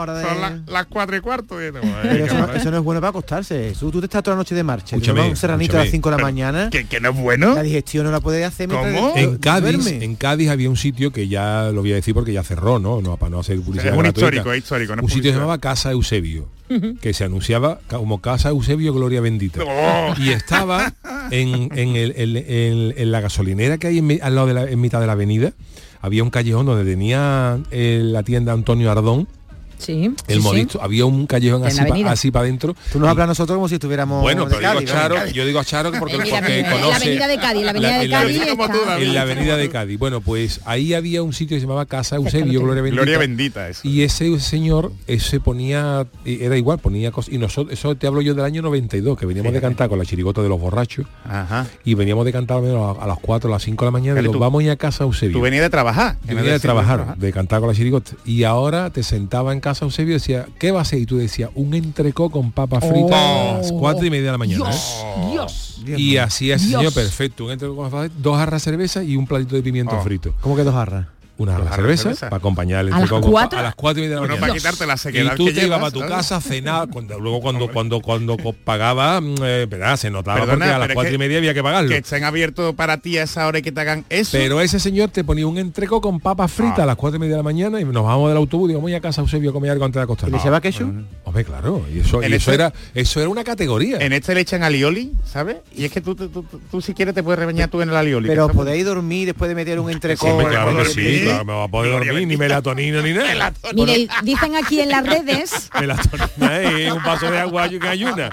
Speaker 9: Tenías una hora de...
Speaker 10: Son la- las 4 y cuarto. y digo,
Speaker 9: Pero eso, no-
Speaker 10: "Venga,
Speaker 9: eso no es bueno para acostarse. Tú, tú te estás toda la noche de marcha.
Speaker 7: Escúchame,
Speaker 9: un serranito a las
Speaker 7: escúchame.
Speaker 9: 5 de la mañana.
Speaker 10: ¿Que, que no es bueno?
Speaker 9: La digestión no la puedes hacer
Speaker 10: ¿Cómo?
Speaker 7: En Cádiz,
Speaker 9: duerme.
Speaker 7: en Cádiz había un sitio que ya lo voy a decir porque ya cerró, ¿no? No para no hacer publicidad.
Speaker 10: Es un
Speaker 7: gratuita.
Speaker 10: histórico, es histórico, no es
Speaker 7: un sitio que se llamaba Casa Eusebio, que se anunciaba como Casa Eusebio Gloria Bendita.
Speaker 10: Oh.
Speaker 7: Y estaba en, en el- en- en- en la gasolinera que hay al lado de la, en mitad de la avenida. Había un callejón donde tenía eh, la tienda Antonio Ardón,
Speaker 8: Sí.
Speaker 7: el
Speaker 8: sí, sí.
Speaker 7: modisto. Había un callejón así,
Speaker 8: la
Speaker 7: pa- para adentro.
Speaker 9: Tú nos hablas a nosotros como si estuviéramos
Speaker 7: Bueno,
Speaker 9: de
Speaker 7: pero digo a
Speaker 9: Cádiz, ¿no?
Speaker 7: Charo, yo digo a Charo porque,
Speaker 8: En la
Speaker 7: porque
Speaker 8: avenida- en la avenida de Cádiz, en la avenida de
Speaker 7: en la-
Speaker 8: Cádiz
Speaker 10: como tú,
Speaker 8: está-
Speaker 10: David.
Speaker 7: en la avenida de Cádiz. Bueno, pues ahí había un sitio que se llamaba Casa Eusebio,
Speaker 8: lo
Speaker 7: Gloria Bendita.
Speaker 10: Gloria bendita eso.
Speaker 7: Y ese señor, ese ponía, y era igual, ponía cosas. Y nosotros, eso te hablo yo del año 92, que veníamos de cantar con la chirigota de los borrachos.
Speaker 10: Ajá.
Speaker 7: Y veníamos de cantar al menos a, a las 4, a las 5 de la mañana. Digo, vamos a ir a casa Eusebio.
Speaker 10: Tú venías de trabajar.
Speaker 7: Yo venía de trabajar, de cantar con la chirigota. Y ahora te sentaba en casa Eusebio y decía, ¿qué va a ser? Y tú decías, un entrecó con papa frita a las 4 y media de la mañana.
Speaker 8: Dios,
Speaker 7: ¿eh?
Speaker 8: Dios.
Speaker 7: Y así es, señor, perfecto. Un entrecó con papa frita, dos jarras de cerveza y un platito de pimiento
Speaker 10: Oh.
Speaker 7: frito.
Speaker 9: ¿Cómo que dos jarras?
Speaker 7: Una jarra de cerveza,
Speaker 10: cerveza.
Speaker 7: para acompañar el
Speaker 8: ¿A las cuatro?
Speaker 7: a las 4 y media de la
Speaker 10: Bueno,
Speaker 7: mañana.
Speaker 10: para quitarte la
Speaker 7: Y
Speaker 10: sequedad
Speaker 7: tú
Speaker 10: que
Speaker 7: te ibas para tu casa a cenar, cuando, luego cuando cuando cuando pagaba, mm, eh, verdad, se notaba
Speaker 10: Perdona,
Speaker 7: porque a las
Speaker 10: pero es
Speaker 7: cuatro
Speaker 10: que-
Speaker 7: y media había que pagarlo.
Speaker 10: Que estén abiertos para ti a esa hora y que te hagan eso.
Speaker 7: Pero ese señor te ponía un entreco con papas fritas
Speaker 10: Ah.
Speaker 7: a las cuatro y media de la mañana y nos vamos del autobús y digo, voy a casa Eusebio a comer algo antes de
Speaker 9: ¿Y
Speaker 7: acostarnos.
Speaker 9: le lleva ketchup?
Speaker 7: Hombre, claro, y eso, y eso
Speaker 10: este-
Speaker 7: era eso era una categoría.
Speaker 10: En este le echan alioli, ¿sabes? Y es que tú, tú, tú, tú si quieres te puedes rebañar tú en el alioli.
Speaker 9: Pero
Speaker 10: que eso-
Speaker 9: podéis dormir después de meter un
Speaker 7: claro que ¿Sí? Claro, me va a poder dormir, ni melatonina ni nada.
Speaker 8: Mire, dicen aquí en las redes (laughs)
Speaker 7: Melatonina es un vaso de agua y que ayuna.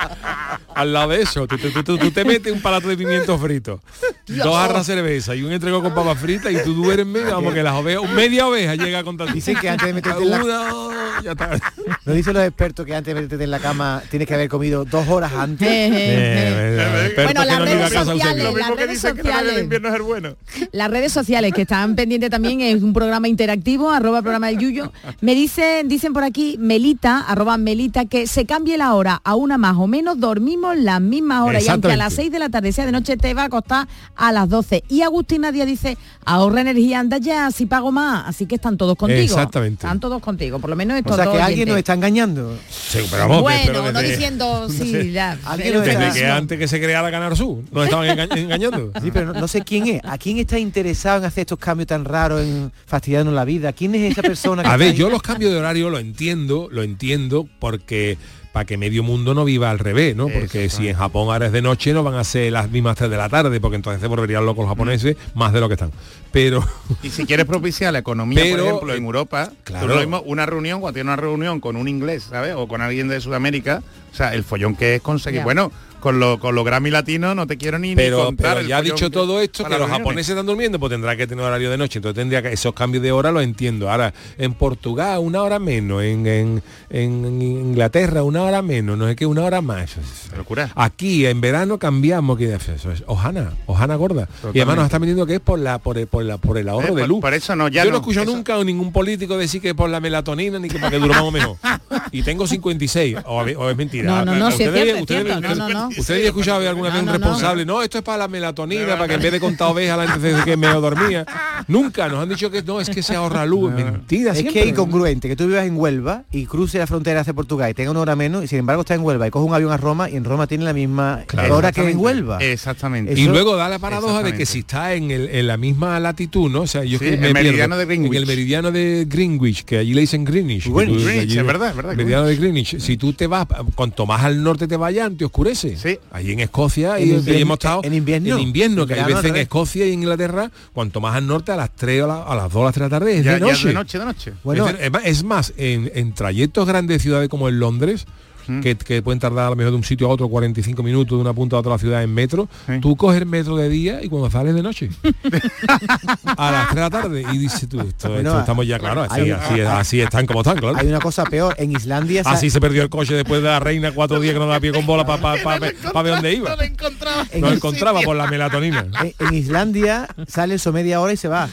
Speaker 7: Al lado de eso, tú, tú- tú- tú- tú te metes un palato de pimiento frito, dos jarras de cerveza y un entregó con papas fritas y tú duermes, vamos que las ovejas, media oveja llega con tanto.
Speaker 9: Dicen que antes de meterte en la-
Speaker 7: ya está.
Speaker 9: Nos dicen los expertos que antes de meterte en la cama tienes que haber comido dos horas antes. (laughs)
Speaker 8: Eh, eh, Bueno, las redes sociales,
Speaker 10: invierno es el bueno.
Speaker 8: Las redes sociales que están pendientes también es un programa interactivo, arroba programa del Yuyo. Me dicen, dicen por aquí, Melita, arroba Melita, que se cambie la hora a una más o menos, dormimos las mismas horas. Y aunque a las
Speaker 7: Exactamente.
Speaker 8: 6 de la tarde sea de noche, te va a costar a las 12. Y Agustina Díaz dice, ahorra energía, anda ya, si pago más. Así que están todos contigo.
Speaker 7: Exactamente.
Speaker 8: Están todos contigo, por lo menos estos
Speaker 9: O sea que alguien nos está engañando.
Speaker 7: Sí, pero vamos,
Speaker 8: bueno,
Speaker 7: pero
Speaker 8: no
Speaker 7: desde-
Speaker 8: diciendo (laughs) sí, ya,
Speaker 9: Alguien está-
Speaker 7: Desde que antes que se creara Ganar Sur, nos estaban enga- (laughs) engañando.
Speaker 9: Sí, pero no, no sé quién es. ¿A quién está interesado en hacer estos cambios tan raros, en fastidiarnos la vida? ¿Quién es esa persona que
Speaker 7: A ver,
Speaker 9: ahí?
Speaker 7: yo los cambios de horario lo entiendo, lo entiendo porque para que medio mundo no viva al revés, ¿no? Porque si en Japón ahora es de noche no van a ser las mismas 3 de la tarde, porque entonces se volverían locos los japoneses más de lo que están. Pero
Speaker 10: Y si quieres propiciar la economía,
Speaker 7: Pero,
Speaker 10: por ejemplo, en
Speaker 7: eh,
Speaker 10: Europa,
Speaker 7: claro.
Speaker 10: tú lo mismo, una reunión, cuando tienes una reunión con un inglés, ¿sabes? O con alguien de Sudamérica, o sea, el follón que es conseguir. Bueno, con lo, con los Grammy latinos no te quiero ni, ni
Speaker 7: pero,
Speaker 10: contar.
Speaker 7: pero ya
Speaker 10: follón
Speaker 7: dicho todo esto, que los
Speaker 10: las
Speaker 7: japoneses están durmiendo, pues tendrá que tener horario de noche. Entonces tendría que esos cambios de hora los entiendo. Ahora, en Portugal una hora menos, en, en- en Inglaterra una hora menos, no es que una hora más. Eso es-
Speaker 10: Locura.
Speaker 7: Aquí en verano cambiamos, que eso es Ojana, Ojana gorda. Y además nos están vendiendo que es por la por el, por la por el ahorro
Speaker 10: Eh,
Speaker 7: de
Speaker 10: por-
Speaker 7: luz.
Speaker 10: por eso no, ya
Speaker 7: Yo no,
Speaker 10: no,
Speaker 7: escucho
Speaker 10: eso-
Speaker 7: nunca a ningún político decir que es por la melatonina ni que para que durmamos mejor. (laughs) Y tengo 56, o, o es mentira.
Speaker 8: No, no, no, si es
Speaker 7: Ustedes-
Speaker 8: cierto, es
Speaker 7: ustedes-
Speaker 8: cierto, no, no, no.
Speaker 7: ¿Ustedes habían escuchado alguna vez un responsable? No, esto es para la melatonina, para que en vez de contar ovejas la gente se- que me dormía. (laughs) Nunca nos han dicho que no, es que se ahorra luz. Mentira,
Speaker 9: Es que es incongruente que tú vivas en Huelva y cruces la frontera hacia Portugal y tenga una hora menos y sin embargo está en Huelva y coge un avión a Roma y en Roma tiene la misma
Speaker 7: Claro.
Speaker 9: hora que en. Huelva.
Speaker 10: Exactamente.
Speaker 9: Eso-
Speaker 7: Y luego da la paradoja de que si está en, el- en la misma latitud, ¿no? O sea, yo
Speaker 10: Sí,
Speaker 7: que
Speaker 10: el
Speaker 7: pierdo.
Speaker 10: meridiano de Greenwich.
Speaker 7: En el meridiano de Greenwich, que allí le dicen Greenwich.
Speaker 10: Greenwich,
Speaker 7: Que tú-
Speaker 10: Greenwich,
Speaker 7: allí-
Speaker 10: es verdad, es verdad,
Speaker 7: Meridiano de Greenwich. Si tú te vas, cuanto más al norte te vayas, te oscurece.
Speaker 10: Sí.
Speaker 7: Allí en Escocia y,
Speaker 9: En
Speaker 7: y
Speaker 9: invierno-
Speaker 7: hemos estado
Speaker 9: en invierno.
Speaker 7: En invierno,
Speaker 9: En
Speaker 7: que hay veces en. Escocia y en Inglaterra, cuanto más al norte, a las 3 o la- a las 2 o las 3 de la tarde, es
Speaker 10: Ya-
Speaker 7: de
Speaker 10: ya
Speaker 7: noche.
Speaker 10: de noche, de noche.
Speaker 9: Bueno,
Speaker 7: es, es más, en, en trayectos grandes de ciudades como en Londres, que, que pueden tardar a lo mejor de un sitio a otro 45 minutos de una punta a otra ciudad en metro,
Speaker 10: Sí.
Speaker 7: tú coges el metro de día y cuando sales de noche. (laughs) a las 3 de la tarde y dices tú, esto,
Speaker 9: Bueno,
Speaker 7: esto estamos ya claro, así,
Speaker 9: hay-
Speaker 7: así, así están como están, claro.
Speaker 9: hay una cosa peor. En Islandia
Speaker 7: Así se perdió el coche después de la reina cuatro días que no da pie con bola para pa, pa- pa- ver dónde iba.
Speaker 9: en,
Speaker 7: No encontraba por la melatonina.
Speaker 9: en- en Islandia sale eso media hora y se va.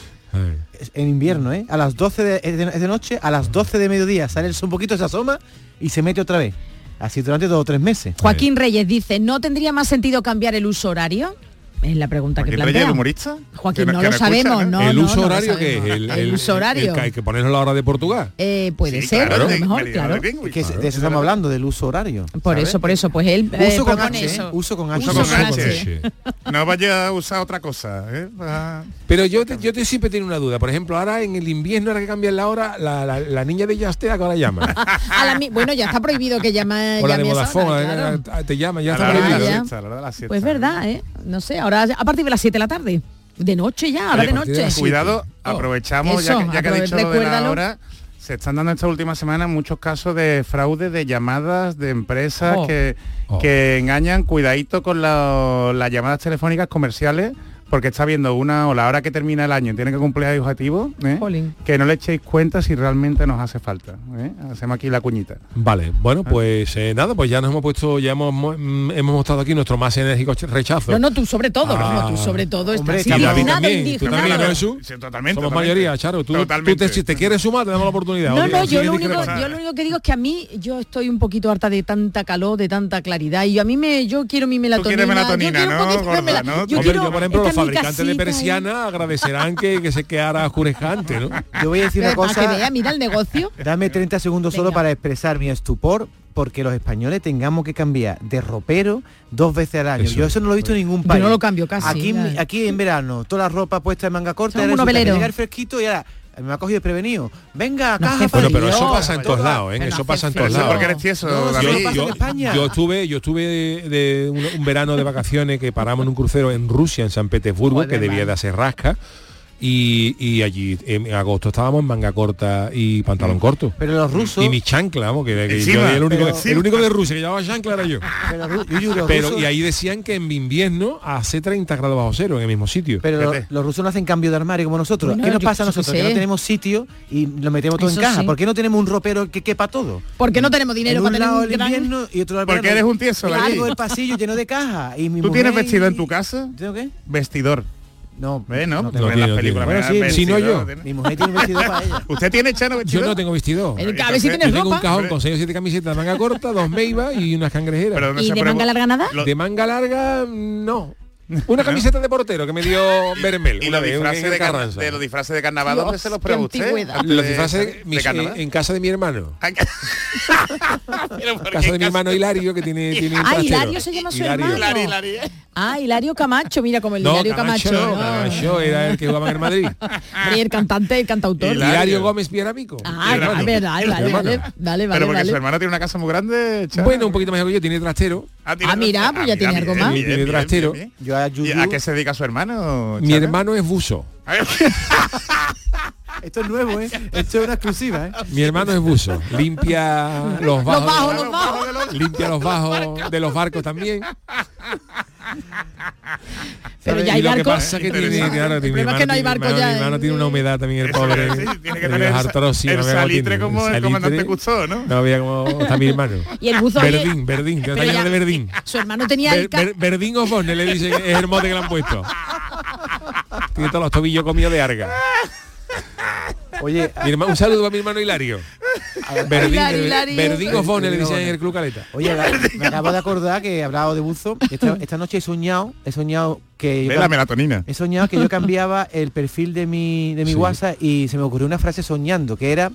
Speaker 9: En invierno, ¿eh? A las 12 de, noche, a las 12 de mediodía sale el sol un poquito, se asoma y se mete otra vez. Así durante dos o tres meses.
Speaker 8: Joaquín Reyes dice, ¿no tendría más sentido cambiar el uso horario? Es la pregunta que
Speaker 10: ¿Joaquín Reyes,
Speaker 8: plantea.
Speaker 10: el humorista?
Speaker 8: Joaquín, no lo
Speaker 10: escucha,
Speaker 8: sabemos, no,
Speaker 7: el uso
Speaker 8: no
Speaker 7: horario que es el,
Speaker 8: El uso horario.
Speaker 7: que hay que ponerlo a la hora de Portugal.
Speaker 8: Eh, puede
Speaker 10: Sí,
Speaker 8: ser,
Speaker 10: claro,
Speaker 8: a lo
Speaker 10: de-
Speaker 8: mejor, claro.
Speaker 10: de Greenwich.
Speaker 9: Que es- de eso estamos hablando, del uso horario.
Speaker 8: Por
Speaker 9: ¿sabes?
Speaker 8: eso, por eso, pues él eh,
Speaker 9: Uso con H, ¿eh?
Speaker 8: eso.
Speaker 9: Uso con H.
Speaker 10: Uso
Speaker 8: Uso
Speaker 10: con H.
Speaker 8: H.
Speaker 10: No vaya a usar otra cosa. ¿eh? Ah,
Speaker 7: Pero yo, te- yo te siempre tengo una duda. Por ejemplo, ahora en el invierno, ahora que cambian la hora, la, la- la niña de Yastea que ahora llama. (laughs)
Speaker 8: A la mi- bueno, ya está prohibido que llame,
Speaker 7: o la de
Speaker 8: llame a esa hora,
Speaker 7: Vodafone,
Speaker 8: claro.
Speaker 7: eh, te llama, ya está prohibido.
Speaker 8: Pues verdad, ¿eh? No sé, ahora a partir de las 7 de la tarde. De noche ya, ahora
Speaker 7: Oye,
Speaker 8: de noche.
Speaker 10: Cuidado,
Speaker 7: Oh.
Speaker 10: aprovechamos, ya que, ya que ha dicho lo de la hora, se están dando esta última semana muchos casos de fraude de llamadas de empresas
Speaker 8: Oh.
Speaker 10: que,
Speaker 7: Oh.
Speaker 10: que engañan, cuidadito con la- las llamadas telefónicas comerciales, porque está viendo una o la hora que termina el año, tiene que cumplir el objetivo, ¿eh? Que no le echéis cuenta si realmente nos hace falta. ¿eh? Hacemos aquí la cuñita.
Speaker 7: Vale, bueno, pues eh, nada, pues ya nos hemos puesto, ya hemos, mm, hemos mostrado aquí nuestro más enérgico ch- rechazo.
Speaker 8: No, no, tú sobre todo,
Speaker 7: Ah.
Speaker 8: no, tú sobre todo
Speaker 9: Hombre,
Speaker 8: estás
Speaker 7: y David
Speaker 8: indignado,
Speaker 7: también, tú
Speaker 8: indignado.
Speaker 7: también, ¿no, Jesús?
Speaker 10: Sí, totalmente.
Speaker 7: Somos
Speaker 10: totalmente.
Speaker 7: mayoría, Charo. Tú, tú te, si te quieres sumar, te damos la oportunidad.
Speaker 8: No, no, yo lo,
Speaker 7: ni
Speaker 8: único, yo lo único que digo es que a mí yo estoy un poquito harta de tanta calor, de tanta claridad y a mí me yo quiero mi melatonina.
Speaker 10: quieres melatonina,
Speaker 8: yo quiero un
Speaker 10: ¿no,
Speaker 8: poquito de
Speaker 10: gorda,
Speaker 8: mela-
Speaker 10: no?
Speaker 8: Yo
Speaker 7: Hombre,
Speaker 8: quiero
Speaker 7: yo, por ejemplo, fabricantes de
Speaker 8: casita
Speaker 7: persiana agradecerán que, que se quedara oscurezcante, ¿no?
Speaker 9: Yo voy a decir una
Speaker 8: que vea,
Speaker 9: cosa,
Speaker 8: mira el negocio.
Speaker 9: dame 30 segundos solo
Speaker 8: Venga.
Speaker 9: para expresar mi estupor porque los españoles tengamos que cambiar de ropero dos veces al año.
Speaker 7: Eso.
Speaker 9: Yo eso no lo he visto en ningún
Speaker 8: Yo
Speaker 9: país.
Speaker 8: no lo cambio casi,
Speaker 9: Aquí, aquí en verano, toda la ropa puesta en manga corta,
Speaker 8: Somos
Speaker 9: y
Speaker 8: unos
Speaker 9: resulta que
Speaker 8: veleros.
Speaker 9: llega el fresquito y ahora me ha cogido desprevenido. Venga, caja
Speaker 7: Bueno, pero eso
Speaker 9: No,
Speaker 7: pasa en todos lados, ¿eh? Eso pasa en todos lados.
Speaker 9: porque eres tieso, No, no España.
Speaker 7: yo estuve, yo estuve de, de un, un verano de vacaciones que paramos en un crucero en Rusia, en San Petersburgo,
Speaker 9: Joder,
Speaker 7: que debía de hacer rasca. Y, y allí en agosto estábamos en manga corta y pantalón corto.
Speaker 9: Pero los rusos...
Speaker 7: Y mi chancla, vamos, que, que
Speaker 9: Encima,
Speaker 7: yo el único,
Speaker 9: pero-
Speaker 7: el único de Rusia que llevaba chancla era yo.
Speaker 9: Pero, Ru- Yuyu, los
Speaker 7: Pero
Speaker 9: rusos-
Speaker 7: y ahí decían que en invierno hace 30 grados bajo cero en el mismo sitio.
Speaker 9: Pero lo- los rusos no hacen cambio de armario como nosotros.
Speaker 8: Bueno,
Speaker 9: ¿Qué nos
Speaker 8: yo
Speaker 9: pasa a nosotros? Que no tenemos sitio y lo metemos todo
Speaker 8: Eso
Speaker 9: en caja.
Speaker 8: sí.
Speaker 9: ¿Por qué no tenemos un ropero que quepa todo?
Speaker 8: Porque no tenemos dinero
Speaker 9: en
Speaker 8: para
Speaker 9: un
Speaker 8: tener
Speaker 9: lado
Speaker 8: un
Speaker 9: el
Speaker 8: gran-
Speaker 9: invierno y otro lado el
Speaker 10: Porque eres un tieso,
Speaker 9: algo del pasillo lleno de cajas. Y mi
Speaker 10: ¿Tú
Speaker 9: mujer
Speaker 10: tienes
Speaker 9: y-
Speaker 10: vestido en tu casa?
Speaker 9: ¿Tengo qué?
Speaker 10: Vestidor.
Speaker 9: No,
Speaker 10: ¿Ve, no?
Speaker 9: tengo.
Speaker 10: en las películas
Speaker 7: no
Speaker 10: me
Speaker 7: tiene.
Speaker 10: dan
Speaker 7: Si no yo.
Speaker 10: tiene-
Speaker 9: Mi mujer tiene un vestido para (laughs) ella.
Speaker 10: ¿Usted tiene Chano vestido?
Speaker 7: Yo no tengo vestido.
Speaker 8: El cabe si
Speaker 7: Yo
Speaker 8: tienes
Speaker 7: tengo un
Speaker 8: ropa.
Speaker 7: cajón con 6 o 7 camisetas de manga corta, dos meivas y unas cangrejeras.
Speaker 8: ¿Y de manga larga nada?
Speaker 7: De manga larga, no. Una camiseta de portero que me dio (laughs) Bermel
Speaker 10: Y
Speaker 7: una
Speaker 10: los
Speaker 7: en
Speaker 10: disfraces de,
Speaker 7: Carranza.
Speaker 10: de los disfraces de carnaval, ¿dónde se los prueba usted?
Speaker 7: Los disfraces
Speaker 10: de carnaval.
Speaker 7: en, en casa de mi hermano. (laughs)
Speaker 10: Pero (laughs) ¿por
Speaker 7: casa de mi hermano Hilario que tiene, tiene un
Speaker 8: Ah. Hilario se llama su
Speaker 7: Hilario.
Speaker 8: hermano.
Speaker 10: Hilario.
Speaker 8: Ah, Hilario Camacho, mira como el
Speaker 7: No,
Speaker 8: Hilario
Speaker 7: Camacho,
Speaker 8: Camacho.
Speaker 7: no, era el que jugaba en el Madrid.
Speaker 8: Hombre, el cantante, el cantautor.
Speaker 10: Hilario.
Speaker 7: Hilario Gómez Pieramico.
Speaker 8: Ah,
Speaker 7: Mi hermano.
Speaker 8: vale, vale, vale, vale, vale,
Speaker 10: Pero
Speaker 8: vale,
Speaker 10: porque su
Speaker 8: vale.
Speaker 10: hermano tiene una casa muy grande.
Speaker 7: Bueno, un poquito mejor que yo, tiene trastero.
Speaker 10: tiene-
Speaker 8: Ah, mira, pues ya tiene algo
Speaker 10: bien,
Speaker 8: más.
Speaker 10: bien,
Speaker 7: Tiene
Speaker 10: bien,
Speaker 7: trastero.
Speaker 10: bien, bien.
Speaker 9: Yo a
Speaker 10: ¿Y
Speaker 9: Yuyu...
Speaker 10: a qué se dedica su hermano?
Speaker 7: Mi hermano es buzo. (laughs)
Speaker 9: Esto es nuevo, ¿eh? Esto es una exclusiva, ¿eh?
Speaker 7: Mi hermano es buzo. Limpia los bajos.
Speaker 8: Los bajos, los bajos.
Speaker 7: Limpia los bajos de los barcos también.
Speaker 8: Pero ya
Speaker 7: y
Speaker 8: hay
Speaker 7: lo que
Speaker 8: barcos.
Speaker 7: pasa es que tiene, claro,
Speaker 8: El
Speaker 7: mi
Speaker 8: problema es que no hay
Speaker 7: hermano
Speaker 8: barcos
Speaker 7: tiene-
Speaker 8: ya,
Speaker 7: Mi hermano tiene una humedad también el pobre.
Speaker 10: sí, tiene que tener
Speaker 7: artrosis,
Speaker 10: el
Speaker 7: no
Speaker 10: salitre como el
Speaker 7: Salitre.
Speaker 10: comandante Custó, ¿no?
Speaker 7: No veía cómo está mi hermano.
Speaker 8: Y el buzo oye,
Speaker 7: Verdín, Verdín, que
Speaker 8: pero
Speaker 7: está lleno
Speaker 8: ya-
Speaker 7: de Verdín.
Speaker 8: Su hermano tenía
Speaker 7: Ver- Verdín Osborne le dicen, es el mote que le han puesto. Tiene todos los tobillos comidos de arga.
Speaker 9: Oye,
Speaker 7: un saludo a mi hermano Hilario. (laughs) Verdín, Osborne le decían en el Club Caleta.
Speaker 9: Oye, me acabo de acordar que he hablado de buzo. Esta, esta noche he soñado, he soñado que...
Speaker 10: Ve la melatonina.
Speaker 9: He soñado que yo cambiaba el perfil de mi, de mi
Speaker 7: Sí.
Speaker 9: WhatsApp y se me ocurrió una frase soñando que era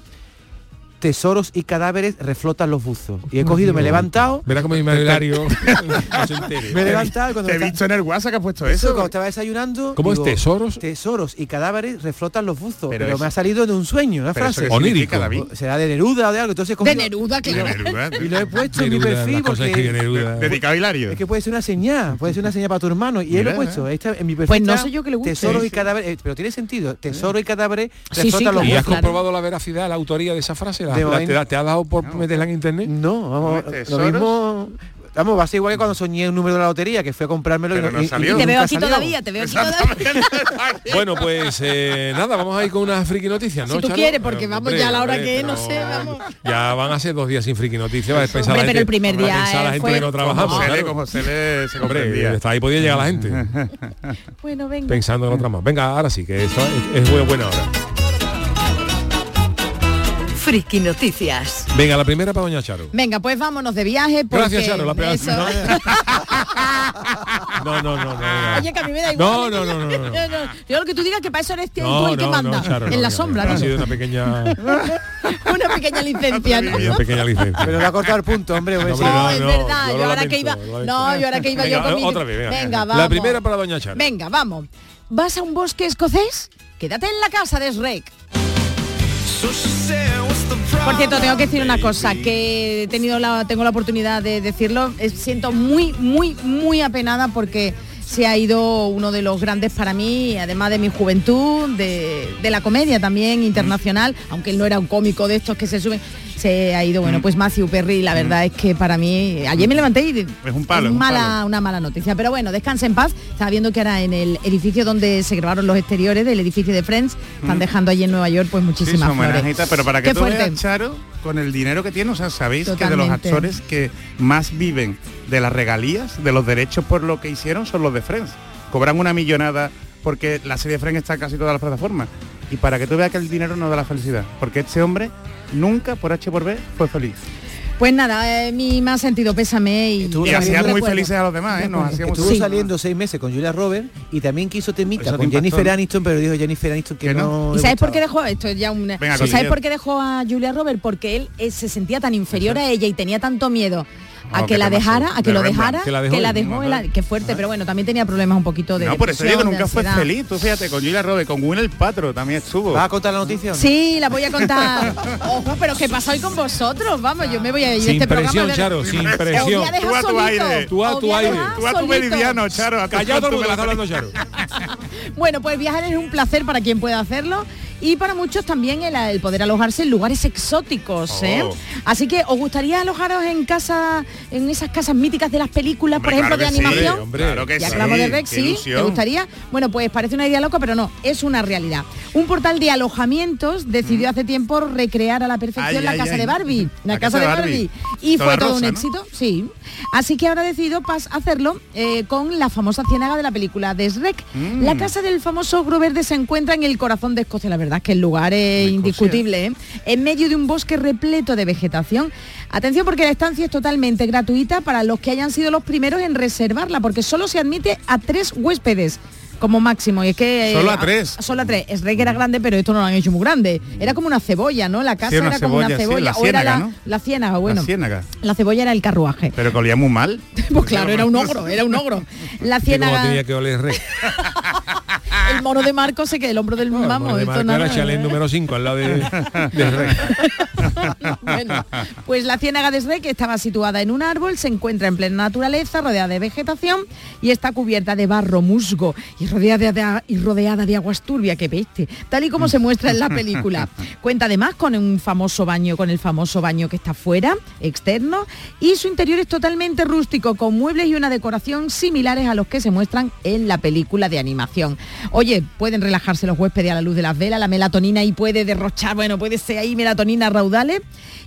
Speaker 9: tesoros y cadáveres reflotan los buzos. Y he cogido, me he levantado,
Speaker 7: Verá como mi (laughs) entere.
Speaker 9: me he levantado cuando
Speaker 10: Te he visto en el WhatsApp que has puesto
Speaker 9: eso, cuando estaba desayunando.
Speaker 7: ¿Cómo es tesoros?
Speaker 9: Tesoros y cadáveres reflotan los buzos.
Speaker 10: Pero
Speaker 9: me ha salido de un sueño, una frase.
Speaker 10: David.
Speaker 9: Será de Neruda o de algo. Entonces he
Speaker 8: de
Speaker 9: cogido-
Speaker 8: Neruda, claro.
Speaker 10: Neruda. (laughs)
Speaker 9: Y lo he puesto en mi perfil porque
Speaker 7: Neruda. (laughs)
Speaker 10: Dedicado a Hilario.
Speaker 9: es que puede ser una señal, puede ser una señal para tu hermano. Y él lo he puesto. en mi perfil
Speaker 8: Pues no sé yo que le guste.
Speaker 9: Tesoros
Speaker 8: Sí,
Speaker 9: y
Speaker 8: sí.
Speaker 9: cadáveres. eh, pero tiene sentido. Tesoros y cadáveres reflotan los
Speaker 8: claro.
Speaker 7: ¿Y has
Speaker 9: buzos.
Speaker 7: comprobado la veracidad, la autoría de esa frase? ¿La,
Speaker 9: De
Speaker 7: la-
Speaker 9: momento-
Speaker 7: te, te ha dado por meterla en internet?
Speaker 9: No, vamos, lo mismo. Vamos, va a ser igual que cuando soñé un número de la lotería, que fue a comprármelo
Speaker 10: Pero
Speaker 9: y
Speaker 10: no
Speaker 9: y-
Speaker 10: salió.
Speaker 8: Te veo aquí
Speaker 9: salió.
Speaker 8: todavía, te veo aquí todavía. (laughs)
Speaker 7: Bueno, pues eh, nada, vamos a ir con unas friki noticias, ¿no?
Speaker 8: Si tú
Speaker 7: Charo?
Speaker 8: quieres, porque vamos
Speaker 7: hombre,
Speaker 8: ya a la hora
Speaker 7: hombre,
Speaker 8: que, no
Speaker 7: pero
Speaker 8: sé, vamos.
Speaker 7: Ya van a ser dos días sin friki noticias, va a pensar
Speaker 8: Hombre,
Speaker 7: la
Speaker 8: pero
Speaker 7: gente,
Speaker 8: el primer
Speaker 7: va a
Speaker 8: día,
Speaker 7: pensar la gente
Speaker 8: fue-
Speaker 7: que no trabajamos,
Speaker 10: Como le,
Speaker 7: claro.
Speaker 10: como se le se
Speaker 7: Hombre, hasta ahí podía llegar la gente, (laughs)
Speaker 8: Bueno, venga.
Speaker 7: pensando en otra más. Venga, ahora sí, que esto es, es buena, buena hora.
Speaker 3: Friki Noticias.
Speaker 7: Venga, la primera para Doña Charo.
Speaker 8: Venga, pues vámonos de viaje porque
Speaker 7: Gracias, Charo. La primera.
Speaker 8: eso- (laughs)
Speaker 7: No, no, no, no. no.
Speaker 8: Oye, que a mí me da igual.
Speaker 7: No, no, no, (laughs) no, no.
Speaker 8: Yo lo que tú digas que para eso eres tú
Speaker 7: No,
Speaker 8: el que
Speaker 7: no,
Speaker 8: manda.
Speaker 7: no, Charo,
Speaker 8: en
Speaker 7: no,
Speaker 8: la
Speaker 7: no,
Speaker 8: sombra,
Speaker 7: Ha
Speaker 8: ¿no?
Speaker 7: sido una pequeña, (laughs)
Speaker 8: Una pequeña licencia, ¿no?
Speaker 7: una pequeña licencia.
Speaker 9: Pero le ha cortado el punto, hombre.
Speaker 7: No,
Speaker 8: no, es verdad.
Speaker 7: yo
Speaker 8: ahora que iba. No, yo ahora que iba
Speaker 7: Venga,
Speaker 8: yo con
Speaker 7: otra vez, venga.
Speaker 8: vamos.
Speaker 7: La primera para Doña Charo.
Speaker 8: Venga, vamos. ¿Vas a un bosque escocés? Quédate en la casa de Shrek. Por cierto, tengo que decir una cosa, que he tenido la, tengo la oportunidad de decirlo. eh, Siento muy, muy, muy apenada porque se ha ido uno de los grandes para mí, además de mi juventud, de, de la comedia también internacional, aunque él no era un cómico de estos que se suben, se ha ido, bueno, pues Matthew Perry, la verdad es que para mí, ayer me levanté y
Speaker 10: Es un palo, es un
Speaker 8: mala,
Speaker 10: palo.
Speaker 8: una mala noticia. Pero bueno, descansa en paz. Estaba viendo que ahora en el edificio donde se grabaron los exteriores del edificio de Friends, están dejando allí en Nueva York pues
Speaker 10: Sí,
Speaker 8: muchísimas
Speaker 10: son
Speaker 8: flores.
Speaker 10: pero para que
Speaker 8: Qué
Speaker 10: tú
Speaker 8: fuerte.
Speaker 10: veas, Charo, con el dinero que tiene, o sea, sabéis que de los actores que más viven de las regalías, de los derechos por lo que hicieron, son los de Friends. Cobran una millonada porque la serie de Friends está en casi todas las plataformas. Y para que tú veas que el dinero no da la felicidad, porque este hombre nunca, por H por B, fue feliz.
Speaker 8: Pues nada, eh, mi más sentido pésame y,
Speaker 9: Estuvo
Speaker 10: Y hacía muy
Speaker 8: recuerdo.
Speaker 10: felices a los demás, ¿eh? Nos hacíamos
Speaker 9: Estuvo
Speaker 8: Sí.
Speaker 9: saliendo seis meses con Julia Roberts y también quiso Temica
Speaker 10: Eso te
Speaker 9: con
Speaker 10: impactó.
Speaker 9: Jennifer Aniston, pero dijo Jennifer Aniston que,
Speaker 10: no.
Speaker 8: ¿Y sabes por qué dejó esto? es Ya un,
Speaker 10: Venga,
Speaker 8: ¿Sabes por qué dejó a Julia Roberts? Porque él eh, se sentía tan inferior a ella y tenía tanto miedo a que la dejara, a que lo dejara,
Speaker 7: Que la dejó
Speaker 8: que la dejó, él, fuerte, pero bueno, también tenía problemas un poquito de
Speaker 10: No, por eso digo nunca fue feliz. Tú fíjate, con Julia Robe, con Gwyneth Patro también estuvo.
Speaker 9: ¿Vas a contar la noticia?
Speaker 8: Sí, la voy a contar. (laughs) Ojo, pero ¿qué pasa hoy con vosotros? Vamos, yo me voy a ir
Speaker 7: Sin
Speaker 8: este
Speaker 7: presión,
Speaker 8: programa.
Speaker 7: Charo, sin presión.
Speaker 10: Tú a tu aire.
Speaker 7: Tú a tu aire.
Speaker 10: Tú a tu meridiano,
Speaker 7: Callado el hablando. Charo. (laughs)
Speaker 8: Bueno, pues viajar es un placer para quien pueda hacerlo y para muchos también el, el poder alojarse en lugares exóticos. ¿eh?
Speaker 10: Oh.
Speaker 8: Así que, ¿os gustaría alojaros en casa, en esas casas míticas de las películas, por ejemplo,
Speaker 10: claro
Speaker 8: de
Speaker 10: sí,
Speaker 8: animación?
Speaker 7: hombre.
Speaker 10: Claro que
Speaker 8: Ya
Speaker 10: sí.
Speaker 8: hablamos de Rex, ¿sí? ¿Te gustaría? Bueno, pues parece una idea loca, pero no, es una realidad. Un portal de alojamientos decidió hace tiempo recrear a la perfección
Speaker 10: Mm. Ay,
Speaker 8: la
Speaker 10: ay,
Speaker 8: casa
Speaker 10: ay.
Speaker 8: de Barbie. La, casa, de Barbie. Y
Speaker 10: Toda
Speaker 8: fue todo
Speaker 10: rosa,
Speaker 8: un
Speaker 10: ¿no?
Speaker 8: éxito, sí. Así que ahora decidido pas- hacerlo eh, con la famosa ciénaga de la película de Shrek.
Speaker 10: Mm.
Speaker 8: La casa del famoso ogro verde se encuentra en el corazón de Escocia. La verdad es que el lugar es indiscutible. ¿eh? En medio de un bosque repleto de vegetación. Atención porque la estancia es totalmente gratuita para los que hayan sido los primeros en reservarla, porque solo se admite a tres huéspedes como máximo. Y es que...
Speaker 10: Solo a tres.
Speaker 8: Solo a tres. Shrek era grande, pero esto no lo han hecho muy grande. Era como una cebolla, ¿no? La casa
Speaker 10: una
Speaker 8: era como una
Speaker 10: cebolla, sí,
Speaker 8: cebolla.
Speaker 10: la
Speaker 8: o era la,
Speaker 10: ¿no?
Speaker 8: la ciénaga, bueno.
Speaker 10: La ciénaga.
Speaker 8: La cebolla era el carruaje.
Speaker 10: Pero que olía muy mal. (laughs)
Speaker 8: Pues claro, era un ogro, era un ogro. La
Speaker 7: Que
Speaker 8: ciénaga,
Speaker 7: tenía que oler Rex. (laughs)
Speaker 8: el mono de Marco se que el hombro del vamos,
Speaker 7: de
Speaker 8: esto
Speaker 7: Marco
Speaker 8: nada,
Speaker 7: era Chalet número 5 al lado de. (laughs)
Speaker 8: Bueno, pues la ciénaga de Shrek estaba situada en un árbol, se encuentra en plena naturaleza, rodeada de vegetación y está cubierta de barro musgo y rodeada de, y rodeada de aguas turbias, que peste, tal y como se muestra en la película. (laughs) Cuenta además con un famoso baño, con el famoso baño que está fuera, externo, y su interior es totalmente rústico, con muebles y una decoración similares a los que se muestran en la película de animación. Oye, pueden relajarse los huéspedes a la luz de las velas, la melatonina y puede derrochar, bueno, puede ser ahí melatonina raudales.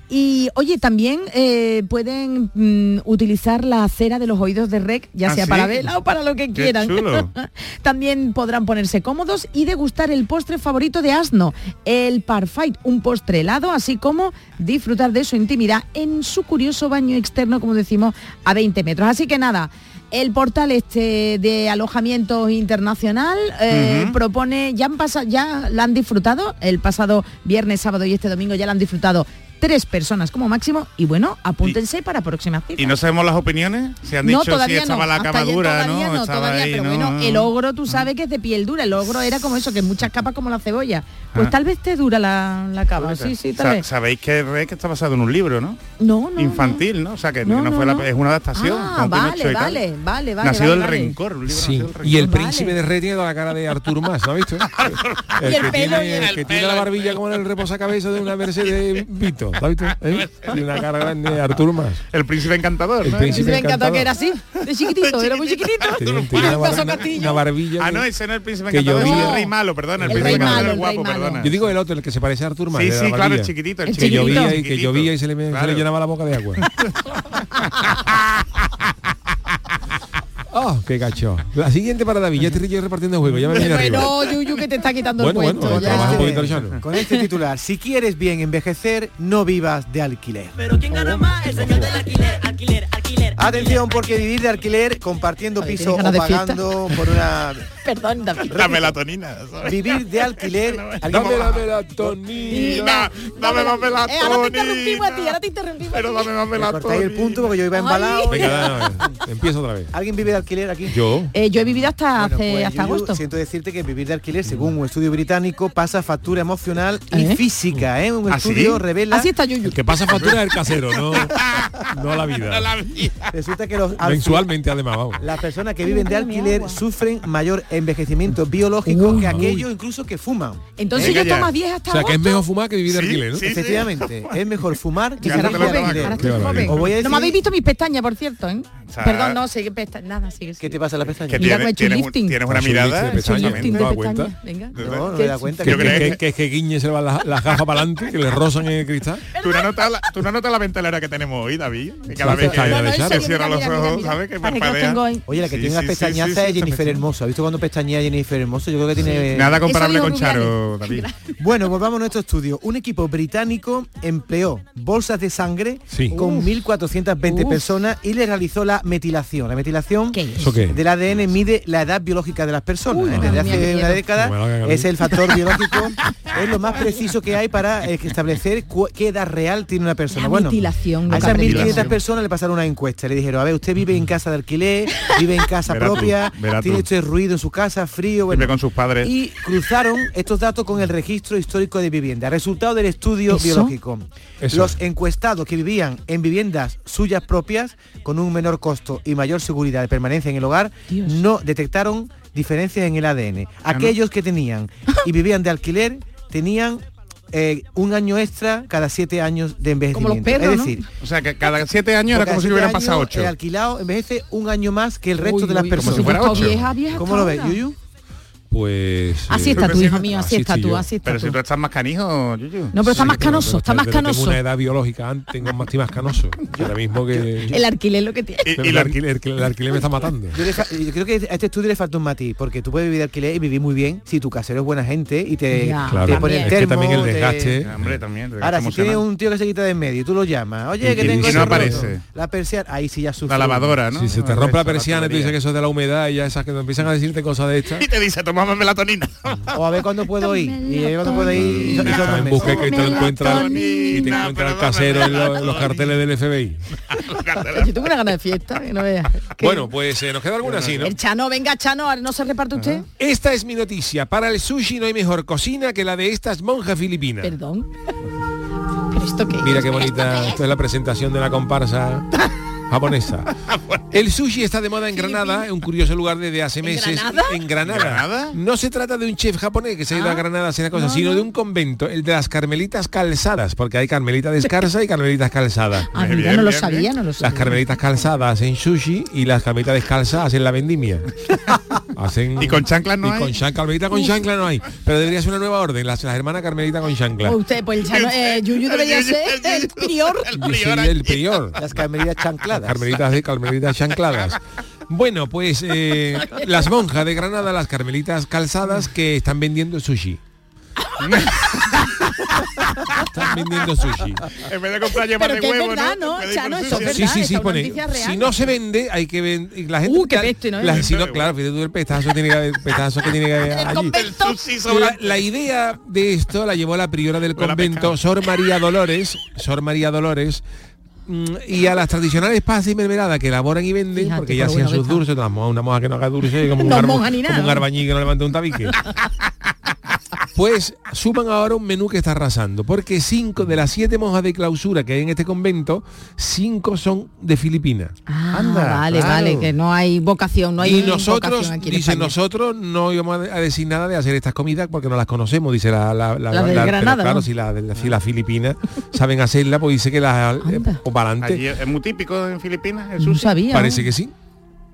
Speaker 8: Y oye, también eh, pueden mm, utilizar la cera de los oídos de rec, ya
Speaker 10: ¿Ah,
Speaker 8: sea
Speaker 10: sí?
Speaker 8: para vela o para lo que quieran. (laughs) también podrán ponerse cómodos y degustar el postre favorito de Asno, el Parfait, un postre helado, así como disfrutar de su intimidad en su curioso baño externo, como decimos, a 20 metros. Así que nada. El portal este de alojamiento internacional eh, propone, ya han pasado, ya la han disfrutado, el pasado viernes, sábado y este domingo ya la han disfrutado tres personas como máximo y bueno, apúntense para próximas citas.
Speaker 10: ¿Y no sabemos las opiniones? Se han dicho
Speaker 8: no,
Speaker 10: si estaba
Speaker 8: no.
Speaker 10: la cama dura,
Speaker 8: todavía
Speaker 10: ¿no?
Speaker 8: todavía,
Speaker 10: ahí,
Speaker 8: pero
Speaker 10: ¿no?
Speaker 8: bueno, el ogro tú sabes que es de piel dura, el ogro era como eso, que muchas capas como la cebolla. Pues
Speaker 10: Ah.
Speaker 8: tal vez te dura la, la cama, sí, sí, tal
Speaker 10: Sa-
Speaker 8: vez.
Speaker 10: Sabéis que está basado en un libro, ¿no?
Speaker 8: No, no.
Speaker 10: Infantil, ¿no? O sea, que
Speaker 8: No,
Speaker 10: no,
Speaker 8: no,
Speaker 10: fue la- es una adaptación.
Speaker 8: Ah, vale, vale, vale, vale,
Speaker 10: Nacido
Speaker 8: vale,
Speaker 10: el rencor, un libro
Speaker 7: Sí.
Speaker 10: Nacido el
Speaker 7: Y el
Speaker 10: rencor.
Speaker 7: príncipe de Rey tiene toda la cara de Artur Mas, ¿no has visto? (laughs)
Speaker 8: El
Speaker 7: que tiene la barbilla como en el reposacabezas de una Mercedes Vito, ¿lo has visto? ¿Eh? (laughs) Tiene una cara grande de Artur Mas.
Speaker 10: El príncipe encantador,
Speaker 7: El
Speaker 10: ¿no?
Speaker 7: príncipe encantador.
Speaker 8: que era así, de chiquitito, era muy chiquitito.
Speaker 7: Tiene, tiene una, bar- una barbilla.
Speaker 10: Ah, no, ese no es el príncipe
Speaker 7: que
Speaker 10: encantador, ese es el rey malo, perdona. El,
Speaker 8: El
Speaker 10: príncipe
Speaker 8: rey malo,
Speaker 10: encantador
Speaker 8: el
Speaker 10: guapo,
Speaker 8: rey malo.
Speaker 10: perdona.
Speaker 7: Yo digo el otro, el que se parece a Artur Mas.
Speaker 10: Sí, sí, claro, el chiquitito, el
Speaker 8: El
Speaker 7: Que
Speaker 10: chiquitito.
Speaker 7: llovía y que
Speaker 10: chiquitito.
Speaker 7: llovía y se le, se le
Speaker 10: Claro.
Speaker 7: llenaba la boca de agua. (laughs) Oh, qué cacho. La siguiente para David, ya estoy yo repartiendo juego, ya me viene arriba.
Speaker 8: Bueno, Yuyu, que te está quitando
Speaker 7: Bueno,
Speaker 8: el
Speaker 7: bueno,
Speaker 8: cuento.
Speaker 7: un poquito el llano.
Speaker 9: Con este titular, si quieres bien envejecer, no vivas de alquiler.
Speaker 11: Pero ¿quién gana más? El señor del alquiler, alquiler, alquiler.
Speaker 9: Atención, porque vivir de alquiler, compartiendo piso o pagando por una... (laughs)
Speaker 8: Perdón, David.
Speaker 10: La melatonina. ¿sabes?
Speaker 9: Vivir de alquiler...
Speaker 7: Dame la melatonina.
Speaker 10: Dame más
Speaker 8: Eh, ahora te interrumpimos a ti,
Speaker 10: melatonina.
Speaker 8: ahora te interrumpimos.
Speaker 10: Pero dame más
Speaker 9: Me cortáis el
Speaker 10: melatonina.
Speaker 9: punto porque yo iba embalado.
Speaker 7: Venga, dale, dale, empiezo otra vez.
Speaker 9: ¿Alguien vive de alquiler aquí?
Speaker 7: Yo.
Speaker 8: Eh, yo he vivido hasta
Speaker 9: Bueno,
Speaker 8: hace
Speaker 9: pues,
Speaker 8: hasta agosto.
Speaker 9: Siento decirte que vivir de alquiler, según un estudio británico, pasa factura emocional y
Speaker 8: ¿Eh?
Speaker 9: física. ¿eh? Un
Speaker 10: ¿Ah,
Speaker 9: estudio revela...
Speaker 8: Así está Yuyu.
Speaker 7: El que pasa factura es el casero, no, (laughs) no la vida.
Speaker 9: Resulta que los alquileres
Speaker 7: Mensualmente además, vamos.
Speaker 9: Las personas que viven de alquiler sufren mayor envejecimiento biológico que aquellos incluso que fuman.
Speaker 8: Entonces
Speaker 10: Venga
Speaker 8: yo
Speaker 10: ya.
Speaker 8: tomas 10 hasta
Speaker 7: O sea, que es mejor fumar que vivir de
Speaker 10: Sí,
Speaker 7: alquiler, ¿no?
Speaker 10: sí.
Speaker 9: Efectivamente, (laughs) es mejor fumar que vivir de alquiler.
Speaker 8: No me habéis visto mis pestañas, por cierto, ¿eh?
Speaker 10: sea,
Speaker 8: Perdón, no, sigue pestañas. Nada, sigue.
Speaker 9: ¿Qué te pasa la pestaña?
Speaker 10: Que
Speaker 8: Mira,
Speaker 10: tienes, tienes, un-
Speaker 8: lifting.
Speaker 10: tienes una mirada.
Speaker 7: de pestañas,
Speaker 8: Lifting
Speaker 7: ¿no cuenta?
Speaker 8: pestañas. Venga.
Speaker 9: No, no
Speaker 8: ¿Qué-
Speaker 9: me da cuenta.
Speaker 7: Que,
Speaker 10: Yo
Speaker 9: que-
Speaker 10: creo
Speaker 7: que, que, que Guiñe se le van las, las gafas para adelante, que le rozan en el cristal. (laughs)
Speaker 10: ¿Tú no notas la, tú no notas la ventelera que tenemos hoy, David? Que cada
Speaker 7: Sí,
Speaker 10: vez que
Speaker 8: serio,
Speaker 10: cierra los ojos. ¿sabes? Que
Speaker 8: que
Speaker 10: parpadea.
Speaker 9: Oye, la que
Speaker 10: Sí,
Speaker 9: tiene
Speaker 10: sí,
Speaker 9: las
Speaker 10: sí,
Speaker 9: pestañazas
Speaker 10: sí, sí,
Speaker 9: es Jennifer. Hermoso. ¿Has visto cuando pestañea Jennifer Hermoso? Yo creo que tiene...
Speaker 10: Nada comparable con Charo, (laughs) David.
Speaker 9: Bueno, volvamos a nuestro estudio. Un equipo británico empleó bolsas de sangre
Speaker 7: Sí.
Speaker 9: con
Speaker 8: Uf.
Speaker 9: 1.420
Speaker 8: Uf.
Speaker 9: personas y le realizó la la metilación. La metilación del ADN mide la edad biológica de las personas.
Speaker 8: Uy,
Speaker 9: Desde hace una década es el factor (laughs) biológico, es lo más preciso que hay para eh, establecer qué edad real tiene una persona.
Speaker 8: La
Speaker 9: bueno, a
Speaker 8: que
Speaker 9: esas
Speaker 8: aprendí.
Speaker 9: 1.500 personas le pasaron una encuesta. Le dijeron, a ver, usted vive en casa de alquiler, vive en casa (laughs)
Speaker 10: tú,
Speaker 9: propia,
Speaker 10: verá
Speaker 9: tiene
Speaker 10: tú.
Speaker 9: usted ruido en su casa, frío, bueno.
Speaker 10: Vive con sus padres.
Speaker 9: Y cruzaron estos datos con el registro histórico de vivienda. Resultado del estudio
Speaker 8: ¿Eso?
Speaker 9: biológico.
Speaker 7: Eso.
Speaker 9: Los encuestados que vivían en viviendas suyas propias, con un menor costo y mayor seguridad de permanencia en el hogar,
Speaker 8: Dios.
Speaker 9: no detectaron diferencias en el ADN. Aquellos que tenían y vivían de alquiler tenían eh, un año extra cada siete años de envejecimiento.
Speaker 8: perros,
Speaker 9: es
Speaker 8: ¿no?
Speaker 9: decir,
Speaker 10: O sea, que cada siete años era como si hubieran pasado ocho.
Speaker 9: El alquilado envejece un año más que el resto
Speaker 8: Uy,
Speaker 9: de las
Speaker 8: uy,
Speaker 9: personas.
Speaker 10: como si fuera ocho.
Speaker 9: ¿Cómo lo ves. Yuyu?
Speaker 7: Pues...
Speaker 8: Así
Speaker 7: eh,
Speaker 8: está tu hijo mío, así está tú, así está
Speaker 10: Pero si
Speaker 8: tú.
Speaker 10: tú estás más canijo, Yuyu.
Speaker 8: No, pero está
Speaker 7: Sí,
Speaker 8: más canoso, está más
Speaker 7: pero Tengo
Speaker 8: canoso.
Speaker 7: una edad biológica, antes, tengo más, más canoso. Ahora mismo que... (laughs)
Speaker 8: El alquiler lo que tiene.
Speaker 10: Y-
Speaker 7: Pero
Speaker 10: y
Speaker 7: el, alquiler, el alquiler me está matando.
Speaker 9: Yo, le fa- yo creo que a este estudio le falta un matiz, porque tú puedes vivir de alquiler y vivir muy bien si tu casero es buena gente y te,
Speaker 8: Ya,
Speaker 9: te
Speaker 7: Claro,
Speaker 9: pone el
Speaker 7: es que
Speaker 9: termo,
Speaker 7: también el
Speaker 9: te-
Speaker 7: desgaste...
Speaker 10: Hombre, también.
Speaker 9: Ahora, si
Speaker 10: emocional.
Speaker 9: tienes un tío que se quita de en medio y tú lo llamas, oye,
Speaker 7: Y-
Speaker 9: que tengo
Speaker 7: y no
Speaker 9: esto roto",
Speaker 10: aparece.
Speaker 9: La persiana, ahí sí ya sufre.
Speaker 10: La lavadora, ¿no?
Speaker 7: Si se te rompe la persiana y tú dices que eso es de la humedad y ya esas que te empiezan a decirte cosas de estas.
Speaker 10: Y te dice, tomamos melatonina. (laughs)
Speaker 9: O a ver cuándo puedo ir. Y a ver cuándo puedo ir. y son- y
Speaker 7: en
Speaker 9: meses.
Speaker 7: busca y que te lo encuentras y te encuentras el casero en (laughs) los, carteles del FBI.
Speaker 8: Yo tengo una gana de fiesta, que no veas. Que-
Speaker 7: Bueno, pues eh, nos queda alguna así, ¿no?
Speaker 8: El Chano, venga Chano, no se reparte usted.
Speaker 7: Esta es mi noticia. Para el sushi no hay mejor cocina que la de estas monjas filipinas.
Speaker 8: Perdón. ¿Pero esto qué?
Speaker 7: Mira qué bonita. Esto es la presentación de la comparsa (laughs) japonesa. (laughs) El sushi está de moda en Granada, un curioso lugar desde hace meses.
Speaker 8: Granada?
Speaker 7: En Granada.
Speaker 10: ¿Granada?
Speaker 7: No se trata de un chef japonés que se ha ido a Granada a hacer una cosa, sino de un convento, el de las carmelitas calzadas, porque hay carmelita descalza y carmelitas calzadas. (laughs)
Speaker 8: Ah,
Speaker 10: Bien,
Speaker 8: mira, no lo
Speaker 10: bien,
Speaker 8: sabía,
Speaker 10: bien.
Speaker 8: no lo
Speaker 7: Las
Speaker 8: sabía.
Speaker 7: carmelitas calzadas hacen sushi y las carmelitas descalzas hacen la vendimia. (laughs) Hacen
Speaker 10: ¿Y con chanclas no
Speaker 7: y
Speaker 10: hay?
Speaker 7: con chancla, carmelita con chancla no hay. Pero debería ser una nueva orden, las, las hermanas carmelita con chancla.
Speaker 8: Pues usted, pues el Chano, eh, Yuyu debería ser el prior.
Speaker 7: El prior.
Speaker 9: Las carmelitas chancladas.
Speaker 7: Carmelitas de carmelitas chancladas. Bueno, pues eh, (laughs) las monjas de Granada, las carmelitas calzadas que están vendiendo sushi. están vendiendo sushi.
Speaker 10: En vez de comprar yemas
Speaker 8: Pero
Speaker 10: de
Speaker 8: que es
Speaker 10: huevo,
Speaker 8: verdad,
Speaker 10: ¿no? por
Speaker 8: eso es
Speaker 7: Sí,
Speaker 8: verdad,
Speaker 7: sí, sí, pone. Si no se vende, hay que vender. La gente.
Speaker 8: Uh, qué
Speaker 7: la-
Speaker 8: peste, ¿no?
Speaker 7: la- si no, claro, fíjate tú el pestazo tiene que haber, pestazo que tiene que haber allí. La, la idea de esto la llevó la priora del convento. Sor María Dolores, Sor María Dolores, y a las tradicionales pasas y mermelada que elaboran y venden,
Speaker 8: Fíjate,
Speaker 7: porque ya hacían
Speaker 8: bueno
Speaker 7: sus dulces, una moja, una moja que no haga dulce, (laughs) como un,
Speaker 8: No
Speaker 7: arbo-
Speaker 8: moja ni
Speaker 7: como un arbañí que no levante un tabique. (laughs) Pues suman ahora un menú que está arrasando, porque cinco de las siete monjas de clausura que hay en este convento, cinco son de Filipinas.
Speaker 8: Ah,
Speaker 9: Anda,
Speaker 8: vale,
Speaker 9: claro.
Speaker 8: vale, que no hay vocación, no hay
Speaker 7: y nosotros,
Speaker 8: vocación aquí en
Speaker 7: dice,
Speaker 8: España.
Speaker 7: nosotros no íbamos a decir nada de hacer estas comidas porque no las conocemos, dice la, la, la,
Speaker 8: La de
Speaker 7: pero
Speaker 8: Granada,
Speaker 7: claro,
Speaker 8: ¿no?
Speaker 7: si la, de la- si las filipinas saben hacerla, pues dice que las eh,
Speaker 8: Anda.
Speaker 7: o para adelante.
Speaker 10: Es muy típico en Filipinas el
Speaker 8: No sabía.
Speaker 7: Parece que sí.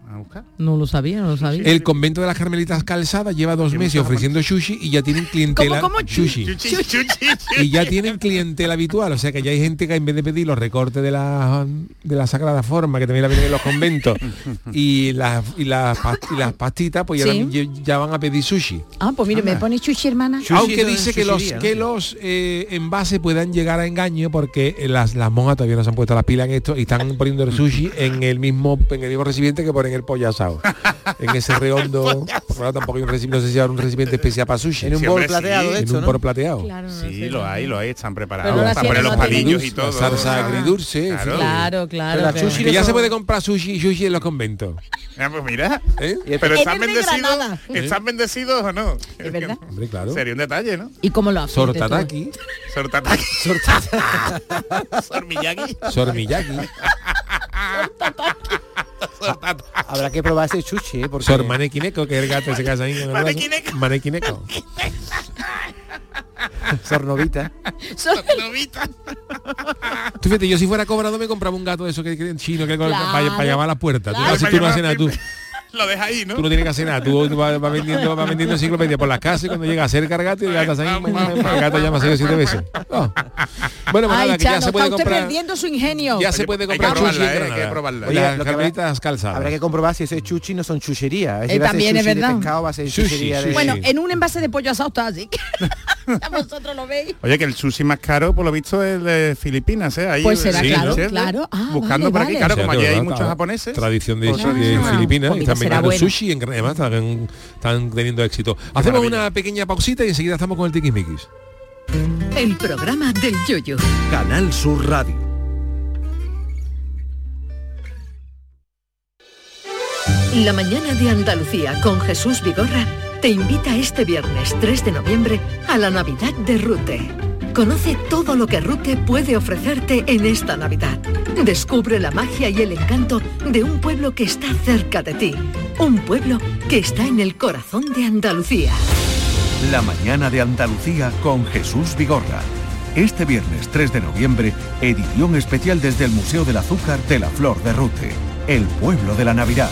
Speaker 10: A buscar.
Speaker 8: No lo sabía, no lo sabía.
Speaker 7: El convento de las Carmelitas Calzadas lleva dos meses ofreciendo sushi y ya tienen clientela
Speaker 8: ¿Cómo, cómo?
Speaker 7: sushi. Y ya tienen clientela habitual, o sea que ya hay gente que en vez de pedir los recortes de la de la sagrada forma que también la vienen en los conventos y las y las y las pastitas, pues ya,
Speaker 8: Sí.
Speaker 7: ya- ya van a pedir sushi.
Speaker 8: Ah, pues mire, me pone chuchi, hermana.
Speaker 9: Sushi
Speaker 7: Aunque dice que los que los eh, envases puedan llegar a engaño porque las, las monjas todavía no se han puesto las pilas en esto y están poniendo el sushi en el mismo en el mismo recipiente que ponen el pollo asado. en ese redondo, (laughs) ahora tampoco hay un recipiente, no sé si hay un recipiente especial para sushi.
Speaker 9: En un bol plateado
Speaker 10: sí.
Speaker 9: de
Speaker 7: en un bol plateado.
Speaker 8: Claro, no
Speaker 10: Sí, lo hay, lo hay, están preparados. Para poner
Speaker 8: no
Speaker 10: los palillos y
Speaker 7: La
Speaker 10: todo.
Speaker 7: salsa agridulce, en fin.
Speaker 8: Claro, claro.
Speaker 9: Pero la
Speaker 8: claro.
Speaker 7: Que ya se puede comprar sushi, sushi en los conventos.
Speaker 10: Ah, pues mira.
Speaker 7: ¿eh?
Speaker 9: Y
Speaker 10: Pero están bendecidos. ¿Están bendecidos o no?
Speaker 8: Es verdad.
Speaker 7: Hombre, claro.
Speaker 10: Sería un detalle, ¿no?
Speaker 8: ¿Y cómo lo hace?
Speaker 7: Sortataki,
Speaker 10: Sortataki. Sormiyaki, (laughs)
Speaker 9: Habrá que probar ese chuchi, ¿eh? Porque
Speaker 7: sor manequineco, que es el gato ese que hace ahí.
Speaker 10: Manequineco.
Speaker 7: Manequineco.
Speaker 9: sornovita.
Speaker 10: Novita. (laughs)
Speaker 7: Tú fíjate, yo si fuera cobrado me compraba un gato de eso que, que chino que
Speaker 8: Claro.
Speaker 7: para, para llamar a la puerta. Tú,
Speaker 8: Claro.
Speaker 7: así tú no haces nada, tú,
Speaker 10: Lo deja ahí, ¿no?
Speaker 7: tú no tienes que hacer nada. Tú vas, vas (laughs) vendiendo, vas vendiendo enciclopedia por las casas y cuando llega a cerca el gato y el gato, ahí, el gato llama seis o siete veces. Oh. Bueno, pues
Speaker 8: Ay,
Speaker 7: nada, que ya se
Speaker 8: está
Speaker 7: puede
Speaker 8: usted
Speaker 7: comprar.
Speaker 8: perdiendo su ingenio.
Speaker 7: Ya se puede
Speaker 10: hay que
Speaker 7: comprar
Speaker 10: probarla, eh, hay que probarla.
Speaker 9: Oye,
Speaker 7: Las carmelitas calzadas.
Speaker 9: Habrá que comprobar si ese chuchi no son chucherías.
Speaker 8: Eh, también es verdad.
Speaker 9: De pescado va a ser chuchería de...
Speaker 8: Bueno, en un envase de pollo asado está así. (laughs) (laughs) vosotros lo veis.
Speaker 10: Oye, que el sushi más caro, por lo visto, es de Filipinas, ¿eh? Ahí,
Speaker 8: Pues será
Speaker 10: sí,
Speaker 8: claro, claro. Ah,
Speaker 10: Buscando
Speaker 8: vale,
Speaker 10: por aquí,
Speaker 8: vale.
Speaker 10: claro,
Speaker 7: O sea,
Speaker 10: como
Speaker 7: que
Speaker 10: allí hay muchos japoneses.
Speaker 7: Tradición de,
Speaker 10: pues,
Speaker 7: de Filipinas y están vendiendo sushi en, además están, están teniendo éxito. Hacemos
Speaker 10: maravilla.
Speaker 7: una pequeña pausita y enseguida estamos con el tiquismiquis.
Speaker 3: El programa del yoyo.
Speaker 4: Canal Sur Radio.
Speaker 3: La mañana de Andalucía con Jesús Vigorra te invita este viernes 3 de noviembre a la Navidad de Rute. Conoce todo lo que Rute puede ofrecerte en esta Navidad. Descubre la magia y el encanto de un pueblo que está cerca de ti. Un pueblo que está en el corazón de Andalucía.
Speaker 4: La mañana de Andalucía con Jesús Vigorra. Este viernes 3 de noviembre, edición especial desde el Museo del Azúcar de la Flor de Rute, el pueblo de la Navidad.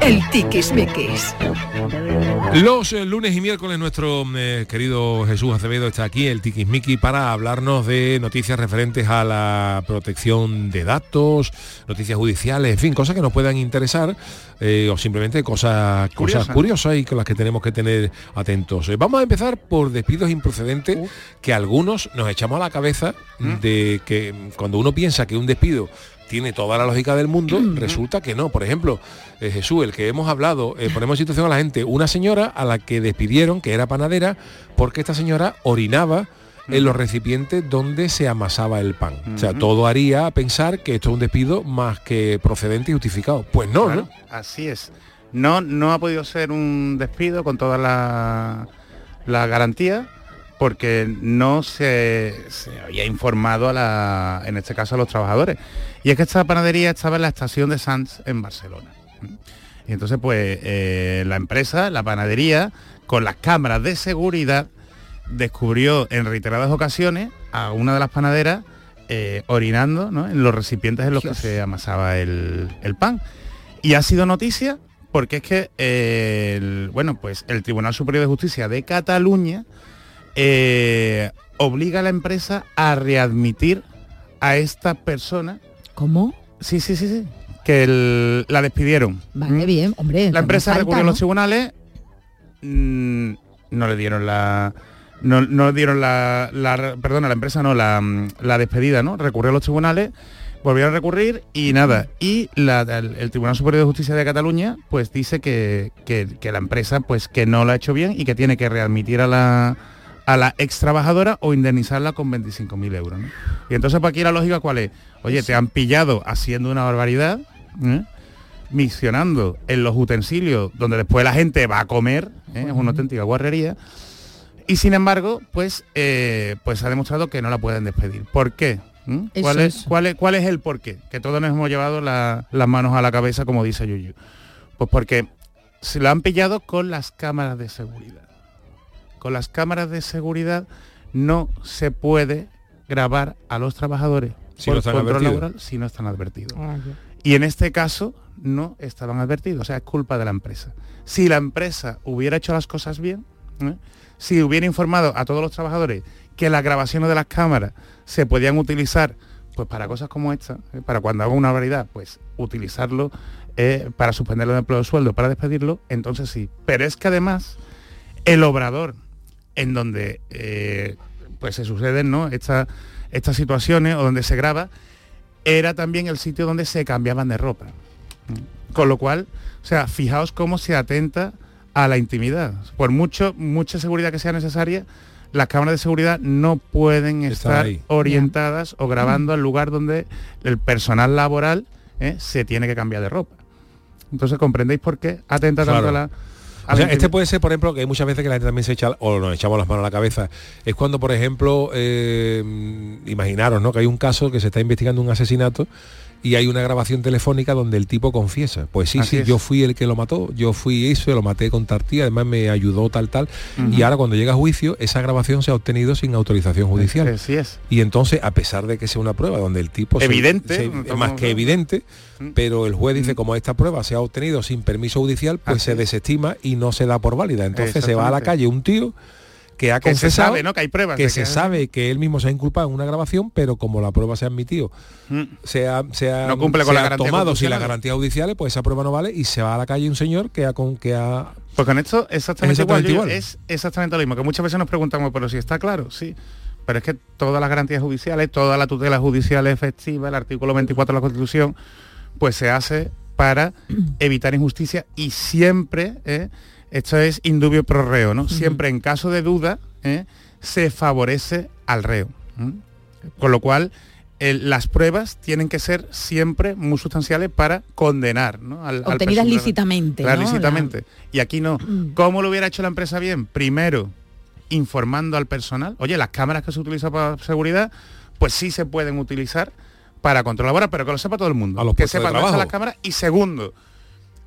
Speaker 3: El tiquismiquis.
Speaker 7: Los eh, lunes y miércoles nuestro eh, querido Jesús Acevedo está aquí, el Tiquismiqui, para hablarnos de noticias referentes a la protección de datos, noticias judiciales, en fin, cosas que nos puedan interesar eh, o simplemente cosas, cosas
Speaker 10: Curiosas.
Speaker 7: y con las que tenemos que tener atentos. Eh, vamos a empezar por despidos improcedentes que algunos nos echamos a la cabeza de que mm, cuando uno piensa que un despido tiene toda la lógica del mundo, resulta que no. Por ejemplo, eh, Jesús, el que hemos hablado, eh, ponemos en situación a la gente, una señora a la que despidieron, que era panadera, porque esta señora orinaba en los recipientes donde se amasaba el pan. O sea, todo haría pensar que esto es un despido más que procedente y justificado. Pues no,
Speaker 10: Claro,
Speaker 7: ¿no?
Speaker 10: Así es. No, no ha podido ser un despido con toda la, la garantía porque no se, se había informado a la, en este caso a los trabajadores. Y es que esta panadería estaba en la estación de Sants en Barcelona. Y entonces pues eh, la empresa, la panadería, con las cámaras de seguridad, descubrió en reiteradas ocasiones a una de las panaderas eh, orinando ¿no? en los recipientes en los que se amasaba el, el pan. Y ha sido noticia porque es que eh, el, bueno, pues el Tribunal Superior de Justicia de Cataluña eh, obliga a la empresa a readmitir a esta persona.
Speaker 8: ¿Cómo?
Speaker 10: Sí, sí, sí, sí. Que el- la despidieron.
Speaker 8: Vale, bien, hombre.
Speaker 10: La empresa recurrió a
Speaker 8: ¿no?
Speaker 10: los tribunales, mm, no le dieron la no, no le dieron la, la- perdona, la empresa no, la, mm, la despedida, ¿no? Recurrió a los tribunales, volvieron a recurrir y nada. Y la- el, el Tribunal Superior de Justicia de Cataluña pues dice que, que- que la empresa pues que no lo ha hecho bien y que tiene que readmitir a la a la ex trabajadora o indemnizarla con 25.000 euros. ¿no? Y entonces para aquí la lógica cuál es, oye, te han pillado haciendo una barbaridad, ¿eh? misionando en los utensilios donde después la gente va a comer, ¿eh? es una auténtica guarrería. Y sin embargo, pues, eh, pues ha demostrado que no la pueden despedir. ¿Por qué? ¿Mm? ¿Cuál, es,
Speaker 8: es.
Speaker 10: cuál, es, cuál es el por qué? Que todos nos hemos llevado la- las manos a la cabeza, como dice Yuyu. Pues porque se lo han pillado con las cámaras de seguridad. Con las cámaras de seguridad no se puede grabar a los trabajadores
Speaker 7: Si
Speaker 10: por
Speaker 7: no están
Speaker 10: control
Speaker 7: advertidos.
Speaker 10: laboral si no están advertidos. Y en este caso no estaban advertidos, o sea, es culpa de la empresa. Si la empresa hubiera hecho las cosas bien, ¿eh? si hubiera informado a todos los trabajadores que las grabaciones de las cámaras se podían utilizar pues para cosas como esta, ¿eh? para cuando haga una variedad, pues utilizarlo eh, para suspenderlo de empleo de sueldo, para despedirlo, entonces sí. Pero es que además el obrador en donde eh, pues se suceden ¿no? Esta- estas situaciones o donde se graba, era también el sitio donde se cambiaban de ropa. Con lo cual, o sea, fijaos cómo se atenta a la intimidad. Por mucho, mucha seguridad que sea necesaria, las cámaras de seguridad no pueden estar orientadas o grabando al lugar donde el personal laboral ¿eh? se tiene que cambiar de ropa. Entonces comprendéis por qué atenta tanto a la...
Speaker 7: O sea, este puede ser, por ejemplo, que hay muchas veces que la gente también se echa, o nos echamos las manos a la cabeza, es cuando, por ejemplo, eh, imaginaros, ¿no? Que hay un caso que se está investigando un asesinato y hay una grabación telefónica donde el tipo confiesa. Pues sí,
Speaker 10: Así
Speaker 7: sí,
Speaker 10: es.
Speaker 7: yo fui el que lo mató, yo fui eso, lo maté con tartía, además me ayudó tal, tal. Y ahora cuando llega a juicio, esa grabación se ha obtenido sin autorización judicial.
Speaker 10: Así es.
Speaker 7: Y entonces, a pesar de que sea una prueba donde el tipo
Speaker 10: Evidente,
Speaker 7: se- más que evidente, pero el juez dice como esta prueba se ha obtenido sin permiso judicial, pues
Speaker 10: Así
Speaker 7: se
Speaker 10: es.
Speaker 7: desestima y no se da por válida. Entonces se va a la calle un tío que ha
Speaker 10: Que se
Speaker 7: confesado,
Speaker 10: sabe, ¿no? Que hay pruebas
Speaker 7: que
Speaker 10: de
Speaker 7: se sabe que él mismo se ha inculpado en una grabación, pero como la prueba se ha admitido, se ha, se ha-
Speaker 10: No cumple con
Speaker 7: se ha
Speaker 10: garantías
Speaker 7: tomado sin las garantías judiciales, pues esa prueba no vale y se va a la calle un señor que ha con que ha
Speaker 10: Pues con esto exactamente,
Speaker 7: Es exactamente
Speaker 10: igual,
Speaker 7: igual.
Speaker 10: Es exactamente lo mismo, que muchas veces nos preguntamos, pero si está claro, sí. Pero es que todas las garantías judiciales, toda la tutela judicial efectiva, el artículo 24 de la Constitución, pues se hace para (clears throat) evitar injusticia y siempre, ¿eh? Esto es indubio pro reo, ¿no? Siempre en caso de duda ¿eh? se favorece al reo. Con lo cual, el- las pruebas tienen que ser siempre muy sustanciales para condenar ¿no? al,
Speaker 8: Obtenidas lícitamente,
Speaker 10: Claro,
Speaker 8: ¿no?
Speaker 10: lícitamente. Y aquí no. ¿Cómo lo hubiera hecho la empresa bien? Primero, informando al personal. Oye, las cámaras que se utilizan para seguridad, pues sí se pueden utilizar para control laboral, pero que lo sepa todo el mundo.
Speaker 7: A los
Speaker 10: que
Speaker 7: puestos de
Speaker 10: sepa dónde están
Speaker 7: trabajo.
Speaker 10: las cámaras. Y segundo,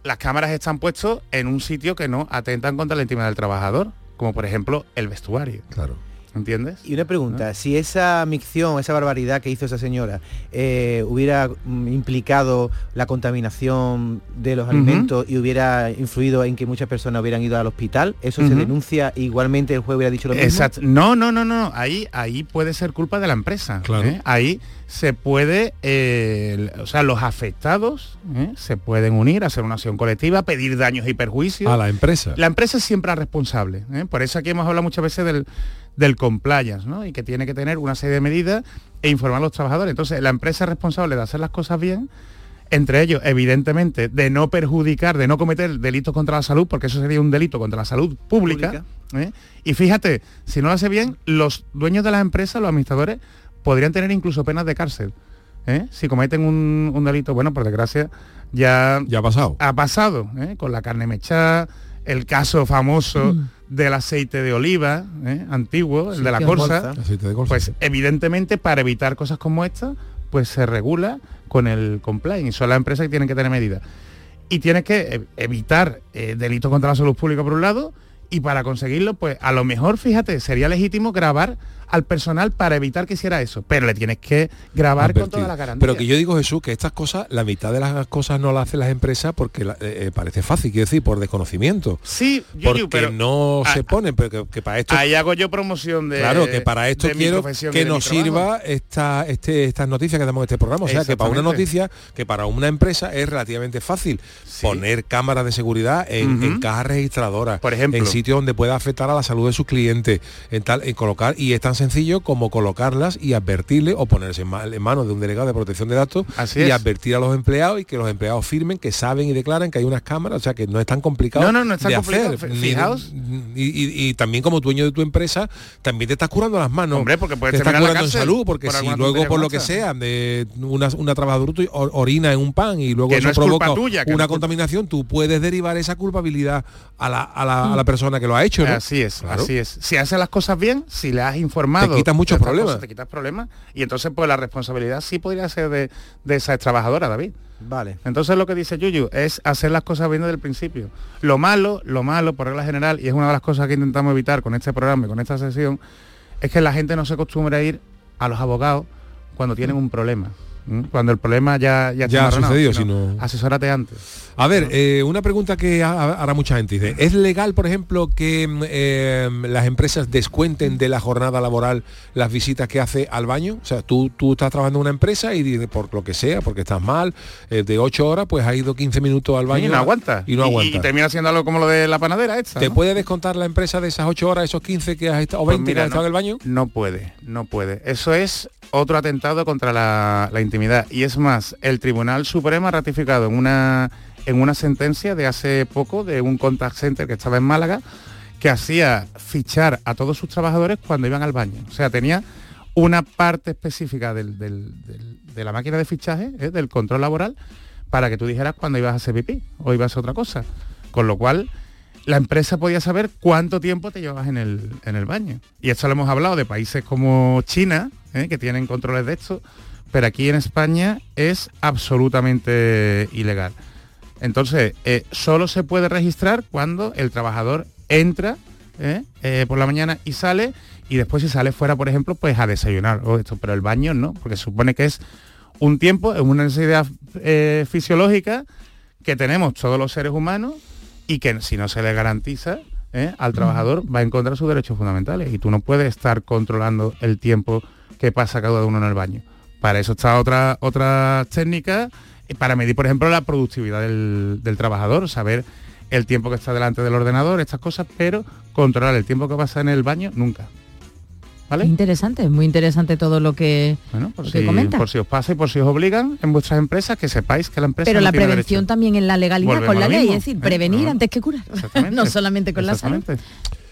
Speaker 10: las cámaras están puestas en un sitio que no atentan contra la intimidad del trabajador, como por ejemplo el vestuario.
Speaker 7: Claro.
Speaker 10: ¿Entiendes?
Speaker 9: Y una pregunta, si esa micción, esa barbaridad que hizo esa señora eh, hubiera mm, implicado la contaminación de los alimentos y hubiera influido en que muchas personas hubieran ido al hospital, ¿eso se denuncia igualmente el juez hubiera dicho lo mismo?
Speaker 10: Exacto. No, no, no, no. Ahí, ahí puede ser culpa de la empresa.
Speaker 7: Claro.
Speaker 10: ¿eh? Ahí se puede, eh, o sea, los afectados ¿eh? se pueden unir, hacer una acción colectiva, pedir daños y perjuicios.
Speaker 7: a la empresa.
Speaker 10: La empresa es siempre responsable. ¿eh? Por eso aquí hemos hablado muchas veces del, del compliance, ¿no? Y que tiene que tener una serie de medidas e informar a los trabajadores. Entonces, la empresa es responsable de hacer las cosas bien, entre ellos, evidentemente, de no perjudicar, de no cometer delitos contra la salud, porque eso sería un delito contra la salud pública. ¿eh? Y fíjate, si no lo hace bien, los dueños de las empresas, los administradores, podrían tener incluso penas de cárcel. ¿eh? Si cometen un, un delito, bueno, por desgracia, ya,
Speaker 7: ya ha pasado.
Speaker 10: Ha pasado, ¿eh? con la carne mechada, el caso famoso del aceite de oliva, ¿eh? antiguo, el de la corsa.
Speaker 7: de
Speaker 10: Pues
Speaker 7: sí.
Speaker 10: evidentemente para evitar cosas como esta, pues se regula con el compliance. Y son las empresas que tienen que tener medidas. Y tienes que eh, evitar eh, delitos contra la salud pública por un lado, y para conseguirlo, pues a lo mejor, fíjate, sería legítimo grabar al personal para evitar que hiciera eso. Pero le tienes que grabar con
Speaker 7: Advertir.
Speaker 10: toda la garantía.
Speaker 7: Pero que yo digo, Jesús, que estas cosas, la mitad de las cosas no las hacen las empresas porque la- eh, eh, parece fácil, quiero decir, por desconocimiento.
Speaker 10: Sí, Yuyu,
Speaker 7: porque
Speaker 10: pero
Speaker 7: no se ponen, pero que, que para esto...
Speaker 10: Ahí hago yo promoción de
Speaker 7: Claro, que para esto quiero que nos sirva esta, este, estas noticias que damos en este programa. O sea, que para una noticia, que para una empresa es relativamente fácil poner cámaras de seguridad en,
Speaker 10: Ujú.
Speaker 7: en cajas registradoras,
Speaker 10: Por ejemplo.
Speaker 7: en sitio donde pueda afectar a la salud de sus clientes, en tal, en colocar, y es tan sencillo como colocarlas y advertirle o ponerse en, ma- en manos de un delegado de protección de datos
Speaker 10: Así
Speaker 7: y
Speaker 10: es.
Speaker 7: advertir a los empleados y que los empleados firmen que saben y declaran que hay unas cámaras, o sea que no es tan complicado.
Speaker 10: No, no, no es tan
Speaker 7: de
Speaker 10: complicado.
Speaker 7: hacer, ni- y, y- y también como dueño de tu empresa, también te estás curando las manos.
Speaker 10: Hombre, porque puedes
Speaker 7: te estás
Speaker 10: la
Speaker 7: curando en salud, porque
Speaker 10: por
Speaker 7: si luego por lo que sea, de una, una trabajadora tu- orina en un pan y luego
Speaker 10: Que
Speaker 7: eso
Speaker 10: no es culpa
Speaker 7: provoca
Speaker 10: tuya, que no
Speaker 7: una contaminación, tú puedes derivar esa culpabilidad a la, a la- a la persona que lo ha hecho. ¿no?
Speaker 10: Así es,
Speaker 7: Claro.
Speaker 10: así es. Si haces las cosas bien, si le has informado...
Speaker 7: Te quitas muchos problemas.
Speaker 10: te quitas problemas. Y entonces, pues la responsabilidad sí podría ser de, de esa trabajadora, David.
Speaker 9: Vale.
Speaker 10: Entonces lo que dice Yuyu es hacer las cosas bien desde el principio. Lo malo, lo malo, por regla general, y es una de las cosas que intentamos evitar con este programa y con esta sesión, es que la gente no se acostumbre a ir a los abogados cuando tienen un problema. Cuando el problema ya, ya,
Speaker 7: Ya ha sucedido,
Speaker 10: sino
Speaker 7: sino-
Speaker 10: Asesórate antes.
Speaker 7: A ver, eh, una pregunta que ha- hará mucha gente. Dice, ¿es legal, por ejemplo, que mm, eh, las empresas descuenten de la jornada laboral las visitas que hace al baño? O sea, tú, tú estás trabajando en una empresa y dices, por lo que sea, porque estás mal, eh, de 8 horas, pues ha ido 15 minutos al baño.
Speaker 10: y no aguanta.
Speaker 7: Y no aguanta.
Speaker 10: Y, termina siendo algo como lo de la panadera esta.
Speaker 7: ¿Te
Speaker 10: ¿no?
Speaker 7: puede descontar la empresa de esas 8 horas, esos 15 que has estado, o
Speaker 10: Pues
Speaker 7: 20 que
Speaker 10: mira,
Speaker 7: has estado en el baño?
Speaker 10: No puede, no puede. Eso es otro atentado contra la, la intimidad. Y es más, el Tribunal Supremo ha ratificado en una, en una sentencia de hace poco de un contact center que estaba en Málaga que hacía fichar a todos sus trabajadores cuando iban al baño. O sea, tenía una parte específica del- del- de la máquina de fichaje, ¿eh? del control laboral, para que tú dijeras cuando ibas a hacer pipí o ibas a otra cosa. Con lo cual, la empresa podía saber cuánto tiempo te llevabas en el, en el baño. Y esto lo hemos hablado de países como China, ¿eh? que tienen controles de esto, pero aquí en España es absolutamente ilegal. Entonces, eh, solo se puede registrar cuando el trabajador entra ¿eh? Por la mañana y sale, y después si sale fuera, por ejemplo, pues a desayunar o esto, pero el baño no, porque se supone que es un tiempo, es una necesidad fisiológica que tenemos todos los seres humanos y que si no se le garantiza ¿eh? al trabajador va en contra de sus derechos fundamentales y tú no puedes estar controlando el tiempo que pasa cada uno en el baño. Para eso está otra, otra técnica, eh, para medir, por ejemplo, la productividad del, del trabajador, saber el tiempo que está delante del ordenador, estas cosas, pero controlar el tiempo que pasa en el baño, nunca. ¿Vale?
Speaker 8: Interesante, muy interesante todo lo que,
Speaker 10: Bueno, por
Speaker 8: lo que
Speaker 10: si,
Speaker 8: comenta.
Speaker 10: por si os pasa y por si os obligan en vuestras empresas, que sepáis que la empresa
Speaker 8: Pero
Speaker 10: no
Speaker 8: la
Speaker 10: tiene
Speaker 8: prevención
Speaker 10: derecho.
Speaker 8: también en la legalidad
Speaker 10: Volvemos
Speaker 8: con la ley,
Speaker 10: mismo,
Speaker 8: es decir,
Speaker 10: ¿eh?
Speaker 8: prevenir antes que curar. (laughs) no solamente con la salud.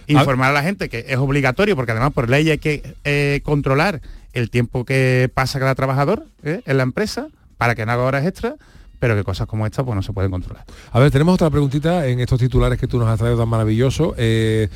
Speaker 10: Informar a la gente que es obligatorio, porque además por ley hay que eh, controlar el tiempo que pasa cada trabajador ¿eh? en la empresa para que no haga horas extras, pero que cosas como esta pues no se pueden controlar.
Speaker 7: A ver, tenemos otra preguntita en estos titulares que tú nos has traído tan maravilloso. Eh,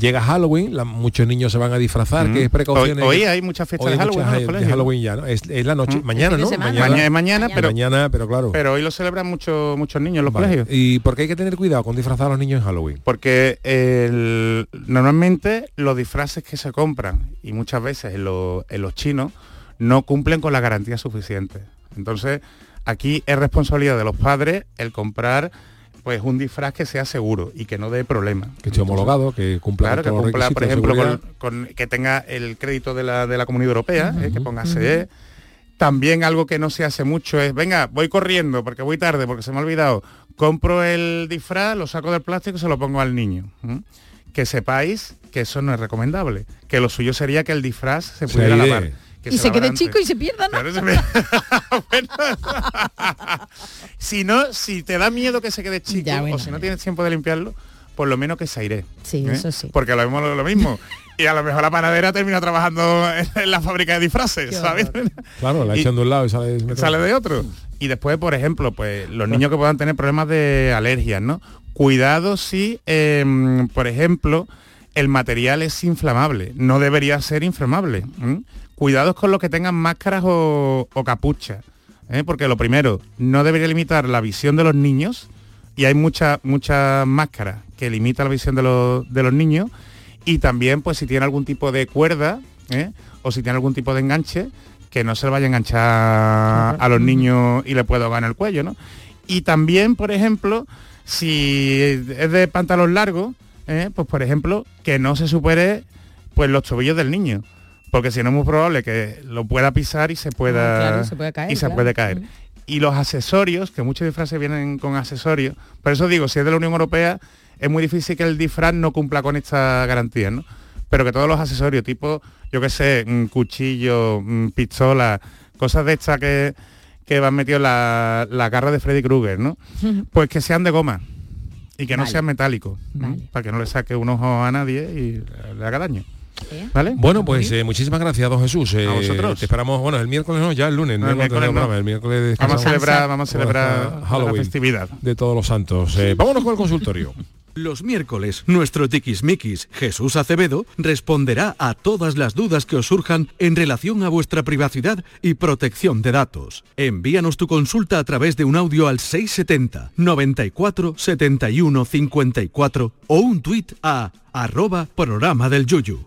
Speaker 7: llega Halloween, la- muchos niños se van a disfrazar,
Speaker 10: Mm.
Speaker 7: ¿qué precauciones?
Speaker 10: Hoy- hoy hay muchas fiestas
Speaker 7: Hoy
Speaker 10: de Halloween
Speaker 7: muchas,
Speaker 10: en.
Speaker 7: Halloween ya, ¿no? Es, es la noche,
Speaker 10: Mm.
Speaker 7: mañana, ¿no?
Speaker 10: Mañana es mañana, pero-
Speaker 7: mañana, pero claro.
Speaker 10: Pero hoy lo celebran muchos muchos niños en los
Speaker 7: Vale.
Speaker 10: colegios.
Speaker 7: ¿Y por qué hay que tener cuidado con disfrazar a los niños en Halloween?
Speaker 10: Porque el- normalmente los disfraces que se compran y muchas veces en, lo- en los chinos no cumplen con la garantía suficiente. Entonces, aquí es responsabilidad de los padres el comprar pues un disfraz que sea seguro y que no dé problema.
Speaker 7: Que esté homologado, que cumpla
Speaker 10: Claro, que cumpla, por ejemplo, con, con- que tenga el crédito de la, de la Comunidad Europea, eh, que ponga CE. También algo que no se hace mucho es, venga, voy corriendo porque voy tarde, porque se me ha olvidado, compro el disfraz, lo saco del plástico y se lo pongo al niño. Que sepáis que eso no es recomendable, que lo suyo sería que el disfraz se pudiera lavar. Que
Speaker 8: Y se quede
Speaker 10: antes.
Speaker 8: chico y se pierda, ¿no?
Speaker 10: Claro, se me- (laughs) Bueno, si no, si te da miedo que se quede chico
Speaker 8: Ya, bueno,
Speaker 10: o si no tienes tiempo de limpiarlo, por lo menos que se aire.
Speaker 8: Sí,
Speaker 10: ¿eh?
Speaker 8: eso sí.
Speaker 10: Porque lo mismo lo, lo mismo. Y a lo mejor la panadera termina trabajando en, en la fábrica de disfraces, ¿sabes?
Speaker 7: Claro, la echan de un lado y sale,
Speaker 10: sale de otro. Y después, por ejemplo, pues los niños que puedan tener problemas de alergias, ¿no? Cuidado si, em, por ejemplo, el material es inflamable. No debería ser inflamable. Cuidados con los que tengan máscaras o, o capuchas. ¿eh? Porque lo primero, no debería limitar la visión de los niños. Y hay muchas muchas máscaras que limitan la visión de los, de los niños. Y también, pues si tiene algún tipo de cuerda, ¿eh? o si tiene algún tipo de enganche, que no se le vaya a enganchar a los niños y le pueda ahogar en el cuello, ¿no? Y también, por ejemplo, si es de pantalón largo, ¿eh? pues por ejemplo, que no se supere pues los tobillos del niño. Porque si no es muy probable que lo pueda pisar y se pueda,
Speaker 8: Ah, claro, se puede caer,
Speaker 10: y se
Speaker 8: claro.
Speaker 10: puede caer. Y los accesorios, que muchos disfraces vienen con accesorios, por eso digo, si es de la Unión Europea, es muy difícil que el disfraz no cumpla con esta garantía, ¿no? Pero que todos los accesorios, tipo, yo qué sé, mm, cuchillo, mm, pistola, cosas de estas que, que van metidos en la, la garra de Freddy Krueger, ¿no? Pues que sean de goma y que no sean metálicos, ¿no? para que no le saque un ojo a nadie y le haga daño. ¿Vale?
Speaker 7: Bueno, pues eh, muchísimas gracias, don Jesús. Eh,
Speaker 10: A vosotros.
Speaker 7: Te esperamos, bueno, el miércoles no, ya el lunes.
Speaker 10: No, el miércoles no.
Speaker 7: el miércoles
Speaker 10: Vamos a celebrar- vamos a celebrar
Speaker 7: Hasta
Speaker 10: la
Speaker 7: Halloween
Speaker 10: festividad.
Speaker 7: de todos los santos. Eh, vámonos con el consultorio. (laughs)
Speaker 12: Los miércoles, nuestro tiquismiquis Jesús Acevedo responderá a todas las dudas que os surjan en relación a vuestra privacidad y protección de datos. Envíanos tu consulta a través de un audio al 670 94 71 54 o un tuit a arroba programa del Yuyu.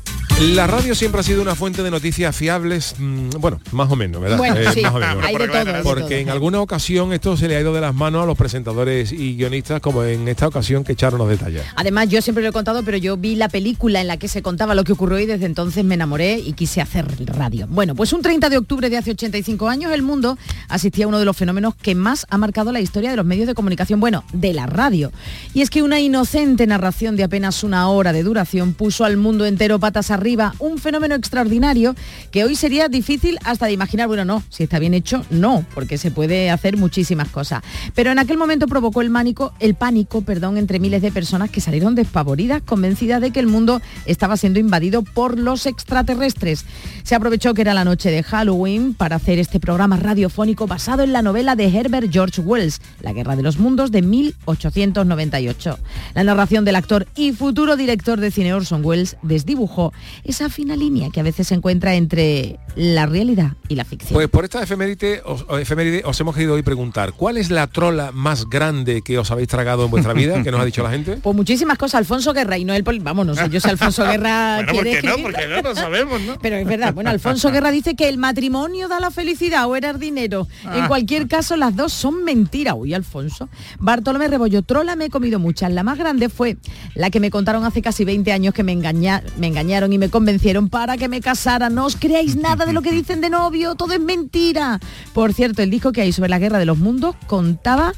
Speaker 7: La radio siempre ha sido una fuente de noticias fiables, mm, bueno, más o menos, ¿verdad?
Speaker 3: Bueno,
Speaker 7: Eh,
Speaker 3: sí,
Speaker 7: más o menos.
Speaker 3: hay de todo, hay de
Speaker 7: Porque
Speaker 3: todo.
Speaker 7: en alguna ocasión esto se le ha ido de las manos a los presentadores y guionistas, como en esta ocasión que echaron los detalles.
Speaker 8: Además, yo siempre lo he contado, pero yo vi la película en la que se contaba lo que ocurrió y desde entonces me enamoré y quise hacer radio. Bueno, pues un 30 de octubre de hace 85 años, el mundo asistía a uno de los fenómenos que más ha marcado la historia de los medios de comunicación, bueno, de la radio. Y es que una inocente narración de apenas una hora de duración puso al mundo entero patas arriba, un fenómeno extraordinario que hoy sería difícil hasta de imaginar, bueno, no, si está bien hecho, no, porque se puede hacer muchísimas cosas. Pero en aquel momento provocó el mánico, el pánico, perdón, entre miles de personas que salieron despavoridas, convencidas de que el mundo estaba siendo invadido por los extraterrestres. Se aprovechó que era la noche de Halloween para hacer este programa radiofónico basado en la novela de Herbert George Wells, La Guerra de los Mundos de 1898. La narración del actor y futuro director de cine Orson Welles desdibujó esa fina línea que a veces se encuentra entre la realidad y la ficción.
Speaker 7: Pues por esta efeméride os, efeméride os hemos querido hoy preguntar, ¿cuál es la trola más grande que os habéis tragado en vuestra vida? que nos ha dicho la gente?
Speaker 8: Pues muchísimas cosas, Alfonso Guerra y no el poli... Vamos, no sé yo si Alfonso Guerra (laughs)
Speaker 10: Bueno,
Speaker 8: quiere
Speaker 10: ¿por qué no? Porque no lo sabemos, ¿no?
Speaker 8: Pero es verdad, bueno, Alfonso Guerra dice que el matrimonio da la felicidad o era el dinero. En
Speaker 10: Ah.
Speaker 8: cualquier caso, las dos son mentiras. Uy, Alfonso. Bartolomé Rebollo, trola me he comido muchas. La más grande fue la que me contaron hace casi 20 años que me, engaña- me engañaron y me convencieron para que me casara. No os creáis nada de lo que dicen de novio, todo es mentira. Por cierto, el disco que hay sobre la guerra de los mundos contaba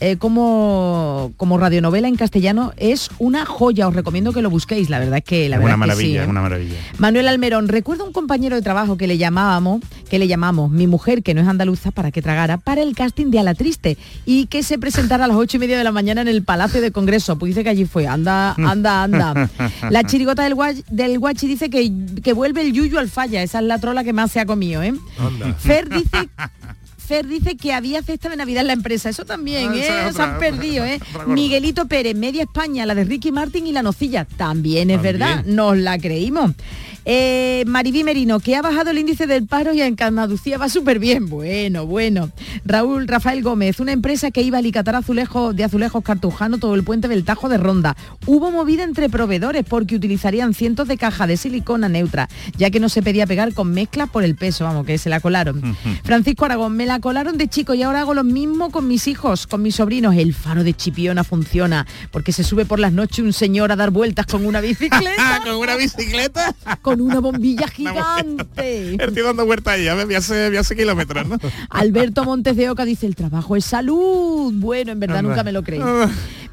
Speaker 8: eh, como, como radionovela en castellano es una joya. Os recomiendo que lo busquéis. La verdad es que la
Speaker 10: Es
Speaker 8: verdad
Speaker 10: una
Speaker 8: es que sí,
Speaker 10: maravilla,
Speaker 8: ¿eh?
Speaker 10: es una maravilla.
Speaker 8: Manuel Almerón, recuerdo un compañero de trabajo que le llamábamos, que le llamamos mi mujer, que no es andaluza, para que tragara, para el casting de A la Triste y que se presentara a las ocho y media de la mañana en el Palacio de Congreso. Pues dice que allí fue, anda, anda, anda. (laughs) La chirigota del guachi dice que, que vuelve el yuyu al falla, esa es la trola que más se ha comido, ¿eh?
Speaker 7: Anda.
Speaker 8: Fer dice Fer dice que había cesta de Navidad en la empresa. Eso también,
Speaker 10: Ah,
Speaker 8: ¿eh? Se han perdido, ¿eh? Miguelito Pérez, Media España, la de Ricky Martin y la nocilla. También es
Speaker 10: También.
Speaker 8: verdad, nos la creímos. Eh, Maribí Merino, que ha bajado el índice del paro y en Andalucía va súper bien. Bueno, bueno. Raúl Rafael Gómez, una empresa que iba a alicatar azulejos de azulejos cartujano todo el puente del Tajo de Ronda. Hubo movida entre proveedores porque utilizarían cientos de cajas de silicona neutra, ya que no se pedía pegar con mezclas por el peso, vamos, que se la colaron. Francisco Aragón, me la colaron de chico y ahora hago lo mismo con mis hijos, con mis sobrinos. El faro de Chipiona funciona porque se sube por las noches un señor a dar vueltas con una bicicleta. (laughs)
Speaker 10: ¿Con una bicicleta?
Speaker 8: Con una bombilla (laughs) gigante.
Speaker 10: Tío dando vueltas ahí, hace kilómetros, ¿no? (laughs)
Speaker 8: Alberto Montes de Oca dice, el trabajo es salud. Bueno, en verdad nunca me lo creí.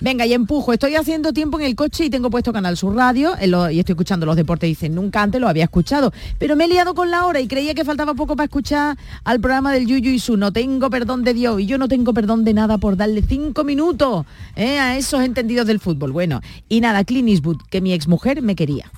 Speaker 8: Venga, y empujo. Estoy haciendo tiempo en el coche y tengo puesto Canal Sur Radio en lo- y estoy escuchando los deportes. Dicen, nunca antes lo había escuchado. Pero me he liado con la hora y creía que faltaba poco para escuchar al programa del Yuyu y su No tengo perdón de Dios. Y yo no tengo perdón de nada por darle cinco minutos ¿eh? a esos entendidos del fútbol. Bueno, y nada, Clint Eastwood, que mi exmujer me quería.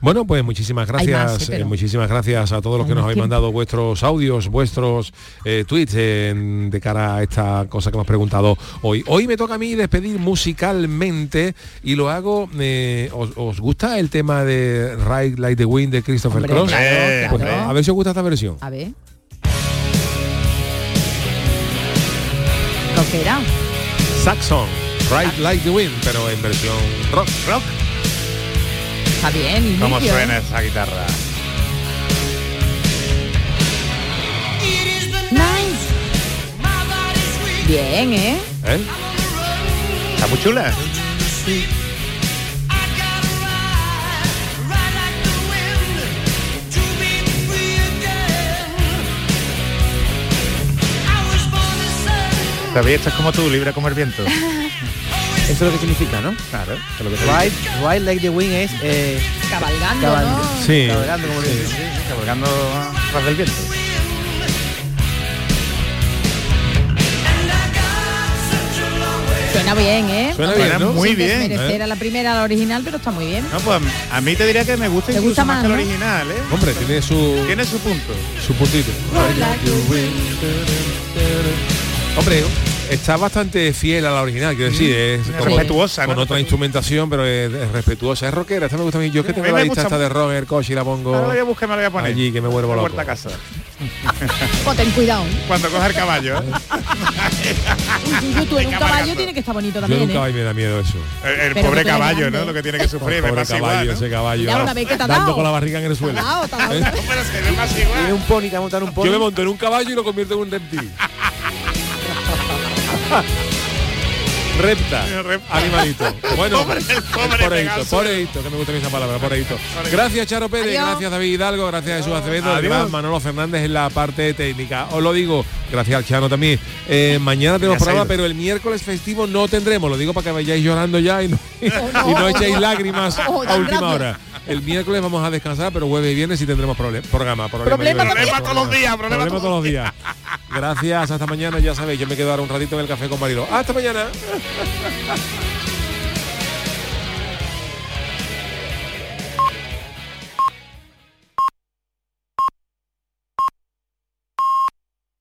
Speaker 7: Bueno, pues muchísimas gracias,
Speaker 8: más, sí, pero-
Speaker 7: eh, muchísimas gracias a todos los que nos habéis mandado vuestros audios, vuestros eh, tweets de cara a esta cosa que hemos preguntado hoy. Hoy me toca a mí despedir musicalmente y lo hago. eh, ¿os, os gusta el tema de Ride Like the Wind de Christopher
Speaker 8: Hombre,
Speaker 7: Cross?
Speaker 8: claro,
Speaker 7: Pues, a ver si os gusta esta versión.
Speaker 8: A ver. Rockera.
Speaker 7: Saxon, Ride Like the Wind, pero en versión rock.
Speaker 10: Rock.
Speaker 8: Está bien.
Speaker 10: ¿Cómo
Speaker 8: limpio, ¿eh?
Speaker 10: suena esa guitarra?
Speaker 8: Bien, ¿eh?
Speaker 7: ¿Eh?
Speaker 10: Está muy chula. David, esto es como tú, libre como el viento. (laughs)
Speaker 9: Eso es lo que significa, ¿no?
Speaker 10: Claro. eso es lo que
Speaker 9: Ride, ride like the wind es eh,
Speaker 8: Cabalgando,
Speaker 9: cabal-
Speaker 8: ¿no?
Speaker 7: Sí.
Speaker 9: cabalgando como
Speaker 10: Sí, sí, sí, cabalgando tras del viento.
Speaker 8: Suena bien, ¿eh?
Speaker 7: Suena bien, ¿no?
Speaker 10: muy bien,
Speaker 8: desmerecer
Speaker 10: ¿eh?
Speaker 8: a la primera, a la original, pero está muy bien.
Speaker 10: No, pues a mí te diría que me gusta
Speaker 8: ¿Te
Speaker 10: incluso
Speaker 8: gusta
Speaker 10: más,
Speaker 8: más,
Speaker 10: que el
Speaker 8: no?
Speaker 10: original, ¿eh?
Speaker 7: Hombre, tiene su,
Speaker 10: Tiene su punto.
Speaker 7: su puntito. Hombre, está bastante fiel a la original, quiero decir, es como-
Speaker 10: respetuosa,
Speaker 7: con
Speaker 10: ¿no?
Speaker 7: otra instrumentación, pero es, es respetuosa, es rockera, esta me gusta a mí. Yo es que tengo la lista esta de el coche y la pongo
Speaker 10: Ahora la voy a buscar, me la voy a poner.
Speaker 7: allí, que me vuelvo loco.
Speaker 10: vuelta a casa.
Speaker 8: O (laughs) ten cuidado. ¿eh?
Speaker 10: Cuando coja el caballo. ¿eh?
Speaker 8: Uy, tú en un caballo tiene que estar bonito
Speaker 7: Yo
Speaker 8: también,
Speaker 7: nunca
Speaker 8: ¿eh?
Speaker 7: me da miedo eso.
Speaker 10: El, el pobre caballo. ¿no? Lo que tiene que sufrir, me
Speaker 7: Pobre caballo,
Speaker 10: igual. ¿no?
Speaker 7: ese caballo.
Speaker 8: Mira, una vez que te ha
Speaker 7: dando
Speaker 8: dado.
Speaker 7: con la barriga en el suelo. ¿Eh? (laughs)
Speaker 9: Tiene un pony, te montar un pony.
Speaker 7: Yo me monto en un caballo y lo convierto en un reptil. (laughs) Huh. (laughs) Repta,
Speaker 10: Repta.
Speaker 7: animalito. Bueno,
Speaker 10: Pobre, el pobre
Speaker 7: poreito,
Speaker 10: Pegaso.
Speaker 7: poreito, que me gusta esa palabra, poreito. Gracias Charo Pérez,
Speaker 8: Adiós.
Speaker 7: gracias David Hidalgo, gracias Jesús Acevedo, gracias Manolo Fernández en la parte técnica. Os lo digo, gracias al Chano también. Eh, mañana tenemos programa, pero el miércoles festivo no tendremos. Lo digo para que vayáis llorando ya y no, (laughs) y no echéis lágrimas
Speaker 8: Oh,
Speaker 7: a última hora. El miércoles vamos a descansar, pero jueves y viernes sí tendremos prole- programa. Problema,
Speaker 8: Problema.
Speaker 10: Problema todos los días, problema
Speaker 7: Problema todos los días. Gracias, hasta mañana, ya sabéis, yo me quedo ahora un ratito en el café con Marilo. Hasta mañana. ハハハハ